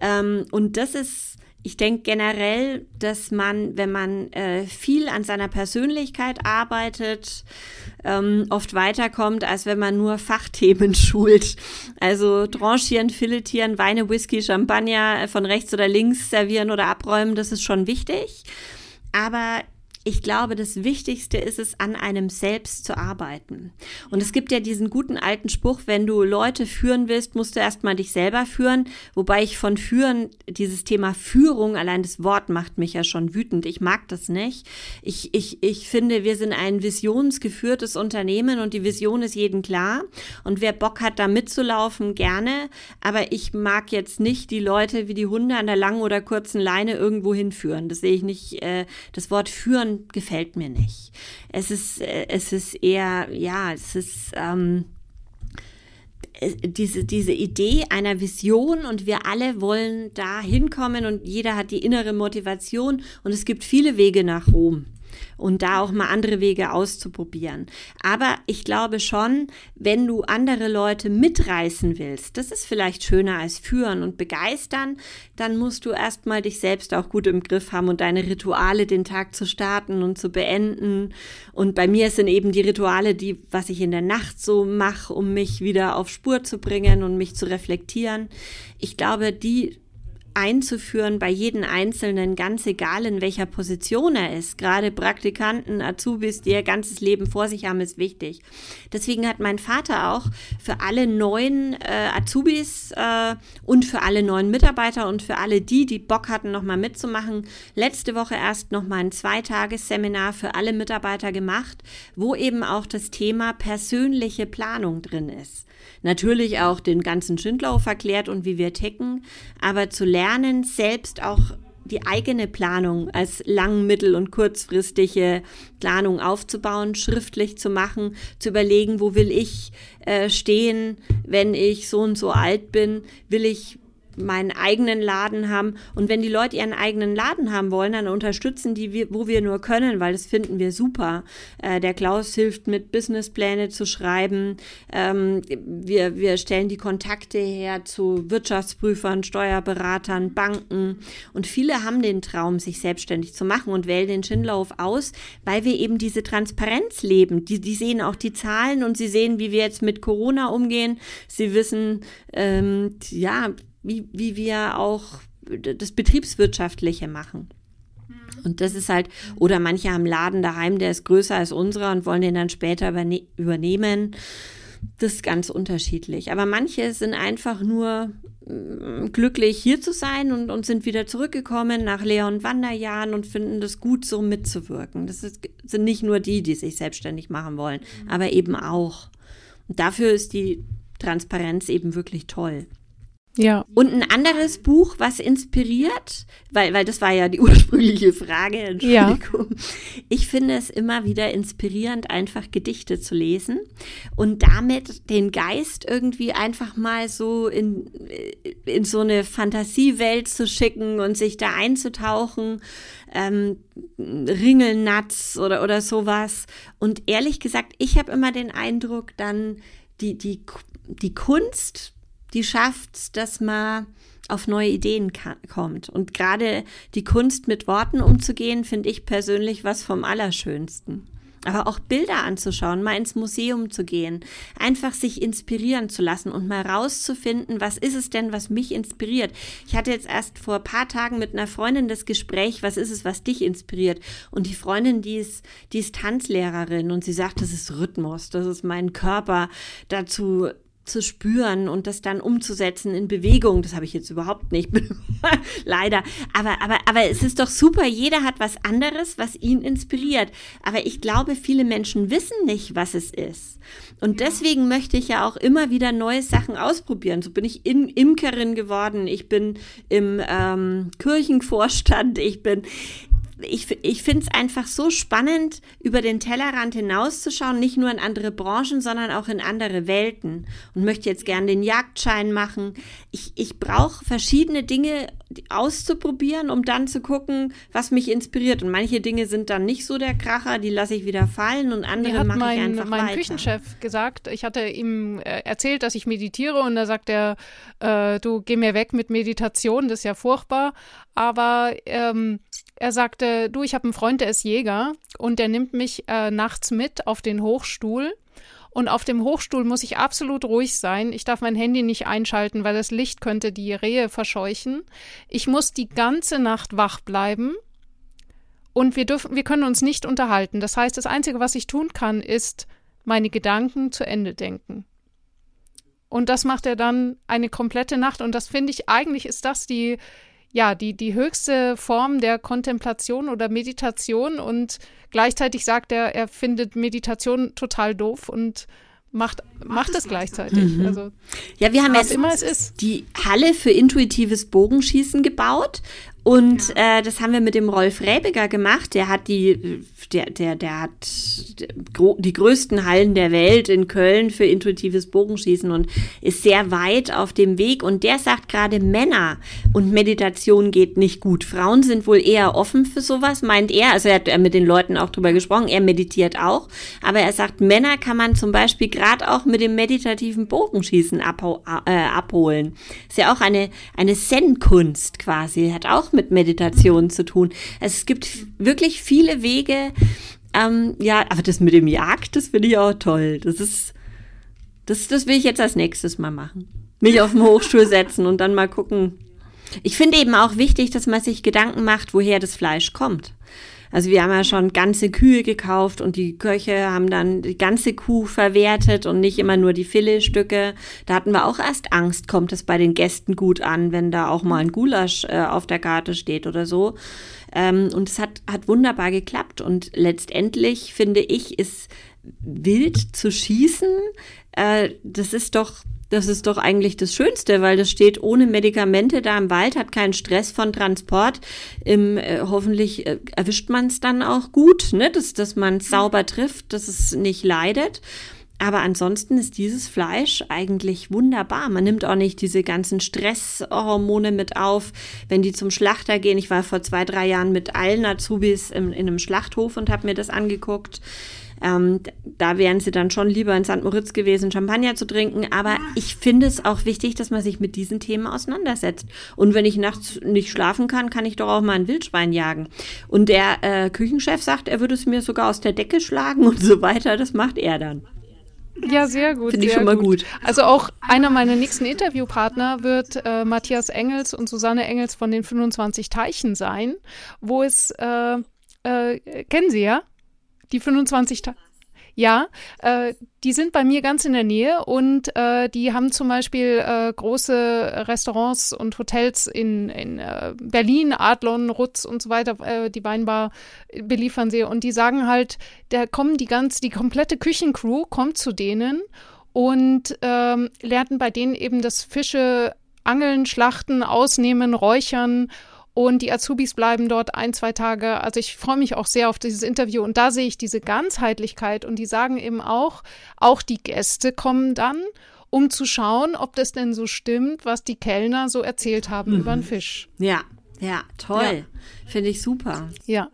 Ähm, und das ist, ich denke generell, dass man, wenn man äh, viel an seiner Persönlichkeit arbeitet, ähm, oft weiterkommt, als wenn man nur Fachthemen schult. Also tranchieren, filetieren, Weine, Whisky, Champagner äh, von rechts oder links servieren oder abräumen, das ist schon wichtig. Aber ich glaube, das Wichtigste ist es, an einem selbst zu arbeiten. Und es gibt ja diesen guten alten Spruch, wenn du Leute führen willst, musst du erstmal dich selber führen. Wobei ich von führen, dieses Thema Führung, allein das Wort macht mich ja schon wütend. Ich mag das nicht. Ich, ich, ich finde, wir sind ein visionsgeführtes Unternehmen und die Vision ist jedem klar. Und wer Bock hat, da mitzulaufen, gerne. Aber ich mag jetzt nicht die Leute wie die Hunde an der langen oder kurzen Leine irgendwo hinführen. Das sehe ich nicht. Äh, das Wort führen gefällt mir nicht. Es ist, äh, es ist eher, ja, es ist ähm, äh, diese, diese Idee einer Vision und wir alle wollen da hinkommen und jeder hat die innere Motivation und es gibt viele Wege nach Rom und da auch mal andere Wege auszuprobieren. Aber ich glaube schon, wenn du andere Leute mitreißen willst, das ist vielleicht schöner als führen und begeistern, dann musst du erstmal dich selbst auch gut im Griff haben und deine Rituale den Tag zu starten und zu beenden. Und bei mir sind eben die Rituale, die, was ich in der Nacht so mache, um mich wieder auf Spur zu bringen und mich zu reflektieren. Ich glaube, die einzuführen bei jedem Einzelnen, ganz egal in welcher Position er ist. Gerade Praktikanten, Azubis, die ihr ganzes Leben vor sich haben, ist wichtig. Deswegen hat mein Vater auch für alle neuen äh, Azubis äh, und für alle neuen Mitarbeiter und für alle die, die Bock hatten, nochmal mitzumachen, letzte Woche erst nochmal ein Zweitagesseminar für alle Mitarbeiter gemacht, wo eben auch das Thema persönliche Planung drin ist natürlich auch den ganzen Schindlauf erklärt und wie wir ticken, aber zu lernen, selbst auch die eigene Planung als lang-, mittel- und kurzfristige Planung aufzubauen, schriftlich zu machen, zu überlegen, wo will ich äh, stehen, wenn ich so und so alt bin, will ich meinen eigenen Laden haben. Und wenn die Leute ihren eigenen Laden haben wollen, dann unterstützen die, wo wir nur können, weil das finden wir super. Äh, der Klaus hilft mit Businesspläne zu schreiben. Ähm, wir, wir stellen die Kontakte her zu Wirtschaftsprüfern, Steuerberatern, Banken. Und viele haben den Traum, sich selbstständig zu machen und wählen den Schindlauf aus, weil wir eben diese Transparenz leben. Die, die sehen auch die Zahlen und sie sehen, wie wir jetzt mit Corona umgehen. Sie wissen, ähm, ja, wie, wie wir auch das Betriebswirtschaftliche machen. Und das ist halt, oder manche haben einen Laden daheim, der ist größer als unserer und wollen den dann später überne übernehmen. das ist ganz unterschiedlich. Aber manche sind einfach nur mm, glücklich, hier zu sein und, und sind wieder zurückgekommen nach Lehr- und Wanderjahren und finden das gut, so mitzuwirken. Das ist, sind nicht nur die, die sich selbstständig machen wollen, aber eben auch. Und dafür ist die Transparenz eben wirklich toll. Ja. Und ein anderes Buch, was inspiriert, weil, weil das war ja die ursprüngliche Frage, Entschuldigung. Ja. Ich finde es immer wieder inspirierend, einfach Gedichte zu lesen und damit den Geist irgendwie einfach mal so in, in so eine Fantasiewelt zu schicken und sich da einzutauchen. Ähm, Ringelnatz oder, oder sowas. Und ehrlich gesagt, ich habe immer den Eindruck, dann die, die, die Kunst, die schafft, dass man auf neue Ideen kommt. Und gerade die Kunst mit Worten umzugehen, finde ich persönlich was vom Allerschönsten. Aber auch Bilder anzuschauen, mal ins Museum zu gehen, einfach sich inspirieren zu lassen und mal rauszufinden, was ist es denn, was mich inspiriert. Ich hatte jetzt erst vor ein paar Tagen mit einer Freundin das Gespräch, was ist es, was dich inspiriert? Und die Freundin, die ist, die ist Tanzlehrerin und sie sagt, das ist Rhythmus, das ist mein Körper dazu zu spüren und das dann umzusetzen in Bewegung. Das habe ich jetzt überhaupt nicht, leider. Aber, aber, aber es ist doch super. Jeder hat was anderes, was ihn inspiriert. Aber ich glaube, viele Menschen wissen nicht, was es ist. Und deswegen möchte ich ja auch immer wieder neue Sachen ausprobieren. So bin ich in, Imkerin geworden. Ich bin im ähm, Kirchenvorstand. Ich bin, ich, ich finde es einfach so spannend, über den Tellerrand hinauszuschauen, nicht nur in andere Branchen, sondern auch in andere Welten. Und möchte jetzt gerne den Jagdschein machen. Ich, ich brauche verschiedene Dinge auszuprobieren, um dann zu gucken, was mich inspiriert. Und manche Dinge sind dann nicht so der Kracher, die lasse ich wieder fallen und andere mache ich einfach mein weiter. Küchenchef gesagt, ich hatte ihm äh, erzählt, dass ich meditiere und da sagt er, äh, du geh mir weg mit Meditation, das ist ja furchtbar. Aber ähm, er sagte, du, ich habe einen Freund, der ist Jäger und der nimmt mich äh, nachts mit auf den Hochstuhl. Und auf dem Hochstuhl muss ich absolut ruhig sein. Ich darf mein Handy nicht einschalten, weil das Licht könnte die Rehe verscheuchen. Ich muss die ganze Nacht wach bleiben. Und wir dürfen, wir können uns nicht unterhalten. Das heißt, das Einzige, was ich tun kann, ist meine Gedanken zu Ende denken. Und das macht er dann eine komplette Nacht. Und das finde ich, eigentlich ist das die, ja, die, die höchste Form der Kontemplation oder Meditation und gleichzeitig sagt er, er findet Meditation total doof und macht, macht es gleichzeitig. Mhm. Also, ja, wir haben jetzt immer es ist. die Halle für intuitives Bogenschießen gebaut und äh, das haben wir mit dem Rolf Räbiger gemacht. Der hat die, der, der, der hat die größten Hallen der Welt in Köln für intuitives Bogenschießen und ist sehr weit auf dem Weg. Und der sagt gerade Männer und Meditation geht nicht gut. Frauen sind wohl eher offen für sowas, meint er. Also er hat mit den Leuten auch drüber gesprochen. Er meditiert auch. Aber er sagt, Männer kann man zum Beispiel gerade auch mit dem meditativen Bogenschießen abho äh, abholen. Ist ja auch eine, eine Zen-Kunst quasi. Hat auch mit Meditation zu tun. Es gibt wirklich viele Wege. Ähm, ja, aber das mit dem Jagd, das finde ich auch toll. Das ist, das, das will ich jetzt als nächstes mal machen. Mich auf den Hochstuhl setzen und dann mal gucken. Ich finde eben auch wichtig, dass man sich Gedanken macht, woher das Fleisch kommt. Also wir haben ja schon ganze Kühe gekauft und die Köche haben dann die ganze Kuh verwertet und nicht immer nur die Filetstücke. Da hatten wir auch erst Angst, kommt es bei den Gästen gut an, wenn da auch mal ein Gulasch äh, auf der Karte steht oder so. Ähm, und es hat, hat wunderbar geklappt. Und letztendlich finde ich, ist wild zu schießen, äh, das ist doch das ist doch eigentlich das Schönste, weil das steht ohne Medikamente da im Wald, hat keinen Stress von Transport. Im, äh, hoffentlich äh, erwischt man es dann auch gut, ne? dass, dass man es sauber trifft, dass es nicht leidet. Aber ansonsten ist dieses Fleisch eigentlich wunderbar. Man nimmt auch nicht diese ganzen Stresshormone mit auf, wenn die zum Schlachter gehen. Ich war vor zwei, drei Jahren mit allen Azubis in, in einem Schlachthof und habe mir das angeguckt. Ähm, da wären sie dann schon lieber in St. Moritz gewesen, Champagner zu trinken. Aber ich finde es auch wichtig, dass man sich mit diesen Themen auseinandersetzt. Und wenn ich nachts nicht schlafen kann, kann ich doch auch mal ein Wildschwein jagen. Und der äh, Küchenchef sagt, er würde es mir sogar aus der Decke schlagen und so weiter. Das macht er dann. Ja, sehr gut. Finde ich schon mal gut. gut. Also auch einer meiner nächsten Interviewpartner wird äh, Matthias Engels und Susanne Engels von den 25 Teichen sein, wo es, äh, äh, kennen Sie ja? Die 25 Teiche. Ja, äh, die sind bei mir ganz in der Nähe und äh, die haben zum Beispiel äh, große Restaurants und Hotels in, in äh, Berlin, Adlon, Rutz und so weiter, äh, die Weinbar beliefern sie und die sagen halt, da kommen die ganz, die komplette Küchencrew kommt zu denen und ähm, lernten bei denen eben das Fische angeln, schlachten, ausnehmen, räuchern und die Azubis bleiben dort ein, zwei Tage. Also ich freue mich auch sehr auf dieses Interview. Und da sehe ich diese Ganzheitlichkeit. Und die sagen eben auch, auch die Gäste kommen dann, um zu schauen, ob das denn so stimmt, was die Kellner so erzählt haben mhm. über den Fisch. Ja, ja, toll. Ja. Finde ich super. Ja.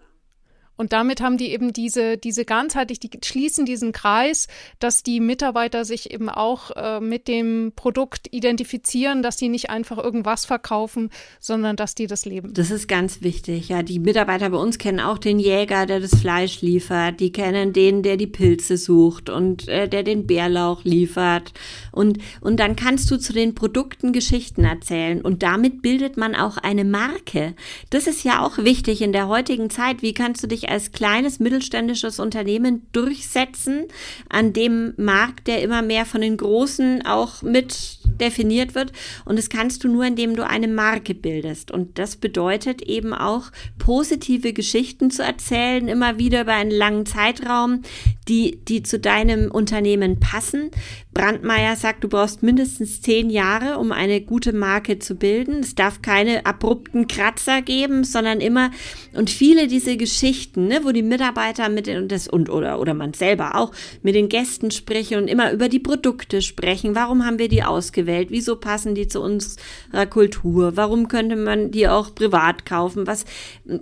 Und damit haben die eben diese, diese ganzheitlich, die schließen diesen Kreis, dass die Mitarbeiter sich eben auch äh, mit dem Produkt identifizieren, dass die nicht einfach irgendwas verkaufen, sondern dass die das leben. Das ist ganz wichtig. Ja, die Mitarbeiter bei uns kennen auch den Jäger, der das Fleisch liefert. Die kennen den, der die Pilze sucht und äh, der den Bärlauch liefert. Und, und dann kannst du zu den Produkten Geschichten erzählen. Und damit bildet man auch eine Marke. Das ist ja auch wichtig in der heutigen Zeit. Wie kannst du dich als kleines mittelständisches Unternehmen durchsetzen an dem Markt, der immer mehr von den Großen auch mit definiert wird. Und das kannst du nur, indem du eine Marke bildest. Und das bedeutet eben auch, positive Geschichten zu erzählen, immer wieder über einen langen Zeitraum, die, die zu deinem Unternehmen passen. Brandmeier sagt, du brauchst mindestens zehn Jahre, um eine gute Marke zu bilden. Es darf keine abrupten Kratzer geben, sondern immer, und viele diese Geschichten, ne, wo die Mitarbeiter mit und das, und, oder, oder man selber auch mit den Gästen sprechen und immer über die Produkte sprechen. Warum haben wir die ausgewählt? Wieso passen die zu unserer Kultur? Warum könnte man die auch privat kaufen? Was,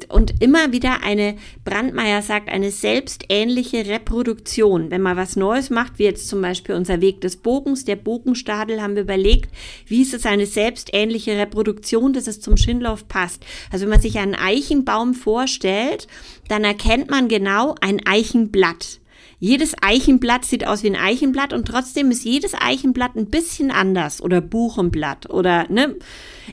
und immer wieder eine, Brandmeier sagt, eine selbstähnliche Reproduktion. Wenn man was Neues macht, wie jetzt zum Beispiel unser Weg des Bogens, der Bogenstadel, haben wir überlegt, wie ist es eine selbstähnliche Reproduktion, dass es zum Schindlauf passt. Also wenn man sich einen Eichenbaum vorstellt, dann erkennt man genau ein Eichenblatt. Jedes Eichenblatt sieht aus wie ein Eichenblatt und trotzdem ist jedes Eichenblatt ein bisschen anders oder Buchenblatt oder ne,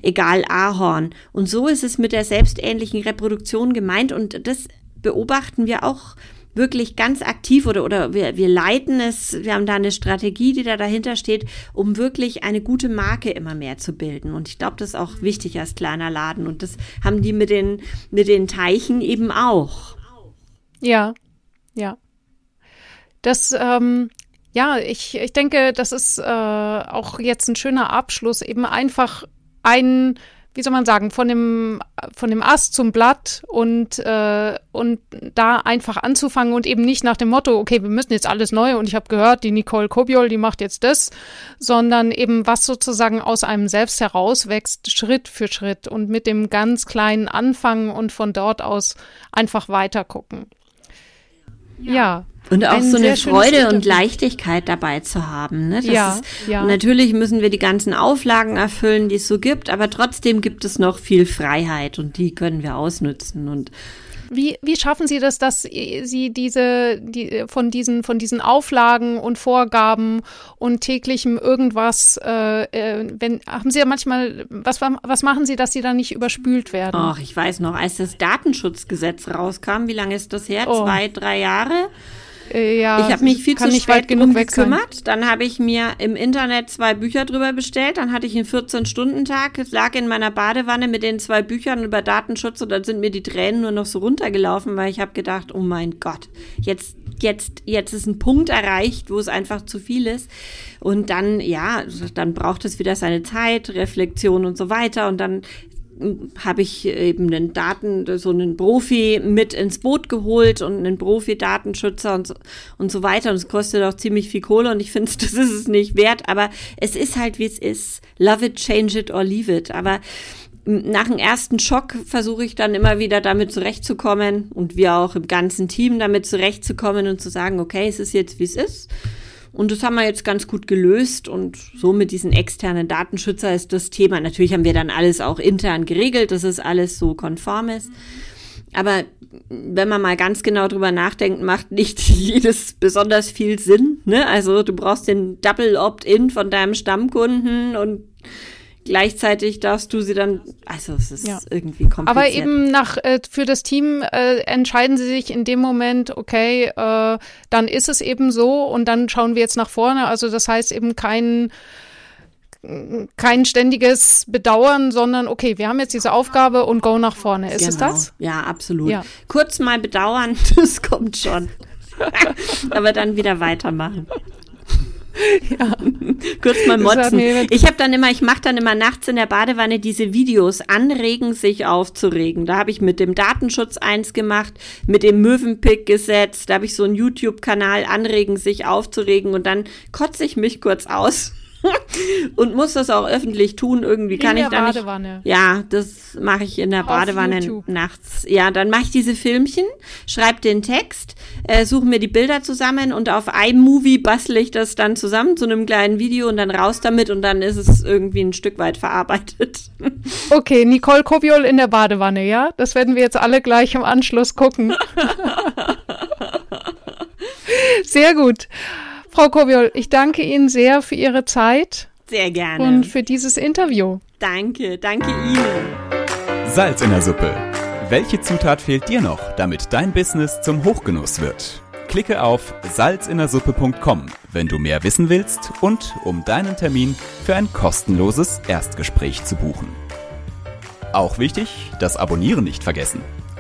egal Ahorn. Und so ist es mit der selbstähnlichen Reproduktion gemeint und das beobachten wir auch wirklich ganz aktiv oder, oder wir, wir leiten es, wir haben da eine Strategie, die da dahinter steht, um wirklich eine gute Marke immer mehr zu bilden. Und ich glaube, das ist auch wichtig als kleiner Laden. Und das haben die mit den, mit den Teichen eben auch. Ja, ja. Das, ähm, ja, ich, ich denke, das ist äh, auch jetzt ein schöner Abschluss, eben einfach ein wie soll man sagen, von dem, von dem Ast zum Blatt und, äh, und da einfach anzufangen und eben nicht nach dem Motto, okay, wir müssen jetzt alles neu und ich habe gehört, die Nicole Kobiol, die macht jetzt das, sondern eben was sozusagen aus einem selbst herauswächst, Schritt für Schritt und mit dem ganz kleinen Anfangen und von dort aus einfach weiter gucken. ja. ja. Und auch so eine Freude und Leichtigkeit dabei zu haben. Ne? Das ja, ist, ja. natürlich müssen wir die ganzen Auflagen erfüllen, die es so gibt, aber trotzdem gibt es noch viel Freiheit und die können wir ausnutzen. Und wie, wie schaffen Sie das, dass Sie diese, die, von diesen, von diesen Auflagen und Vorgaben und täglichem irgendwas, äh, äh, wenn, haben Sie ja manchmal, was, was machen Sie, dass Sie da nicht überspült werden? Ach, ich weiß noch, als das Datenschutzgesetz rauskam, wie lange ist das her? Oh. Zwei, drei Jahre? Äh, ja, ich habe mich viel zu spät weit genug gekümmert. Dann habe ich mir im Internet zwei Bücher drüber bestellt. Dann hatte ich einen 14-Stunden-Tag. Es lag in meiner Badewanne mit den zwei Büchern über Datenschutz und dann sind mir die Tränen nur noch so runtergelaufen, weil ich habe gedacht, oh mein Gott, jetzt, jetzt, jetzt ist ein Punkt erreicht, wo es einfach zu viel ist. Und dann, ja, dann braucht es wieder seine Zeit, Reflexion und so weiter. Und dann habe ich eben einen Daten, so einen Profi mit ins Boot geholt und einen Profi-Datenschützer und so, und so weiter. Und es kostet auch ziemlich viel Kohle und ich finde, das ist es nicht wert. Aber es ist halt, wie es ist. Love it, change it or leave it. Aber nach dem ersten Schock versuche ich dann immer wieder damit zurechtzukommen und wir auch im ganzen Team damit zurechtzukommen und zu sagen, okay, es ist jetzt, wie es ist. Und das haben wir jetzt ganz gut gelöst und so mit diesen externen Datenschützer ist das Thema. Natürlich haben wir dann alles auch intern geregelt, dass es alles so konform ist. Aber wenn man mal ganz genau drüber nachdenkt, macht nicht jedes besonders viel Sinn. Ne? Also du brauchst den Double Opt-in von deinem Stammkunden und gleichzeitig darfst du sie dann, also es ist ja. irgendwie kompliziert. Aber eben nach, äh, für das Team äh, entscheiden sie sich in dem Moment, okay, äh, dann ist es eben so und dann schauen wir jetzt nach vorne. Also das heißt eben kein kein ständiges Bedauern, sondern okay, wir haben jetzt diese Aufgabe und go nach vorne. Ist genau. es das? Ja, absolut. Ja. Kurz mal bedauern, das kommt schon. Aber dann wieder weitermachen. Ja. Kurz mal motzen. Ich habe dann immer, ich mache dann immer nachts in der Badewanne diese Videos, anregen, sich aufzuregen. Da habe ich mit dem Datenschutz eins gemacht, mit dem Möwenpick gesetzt, da habe ich so einen YouTube-Kanal, anregen, sich aufzuregen und dann kotze ich mich kurz aus. und muss das auch öffentlich tun. Irgendwie kann in ich da Badewanne. nicht. Ja, das mache ich in der Auf Badewanne YouTube. nachts. Ja, dann mache ich diese Filmchen, schreibe den Text, äh, suche mir die Bilder zusammen und auf iMovie bastle ich das dann zusammen zu einem kleinen Video und dann raus damit und dann ist es irgendwie ein Stück weit verarbeitet. Okay, Nicole Kobiol in der Badewanne, ja? Das werden wir jetzt alle gleich im Anschluss gucken. Sehr gut. Frau Kobiol, ich danke Ihnen sehr für Ihre Zeit. Sehr gerne. Und für dieses Interview. Danke, danke Ihnen. Salz in der Suppe. Welche Zutat fehlt dir noch, damit dein Business zum Hochgenuss wird? Klicke auf salzinnersuppe.com, wenn du mehr wissen willst und um deinen Termin für ein kostenloses Erstgespräch zu buchen. Auch wichtig, das Abonnieren nicht vergessen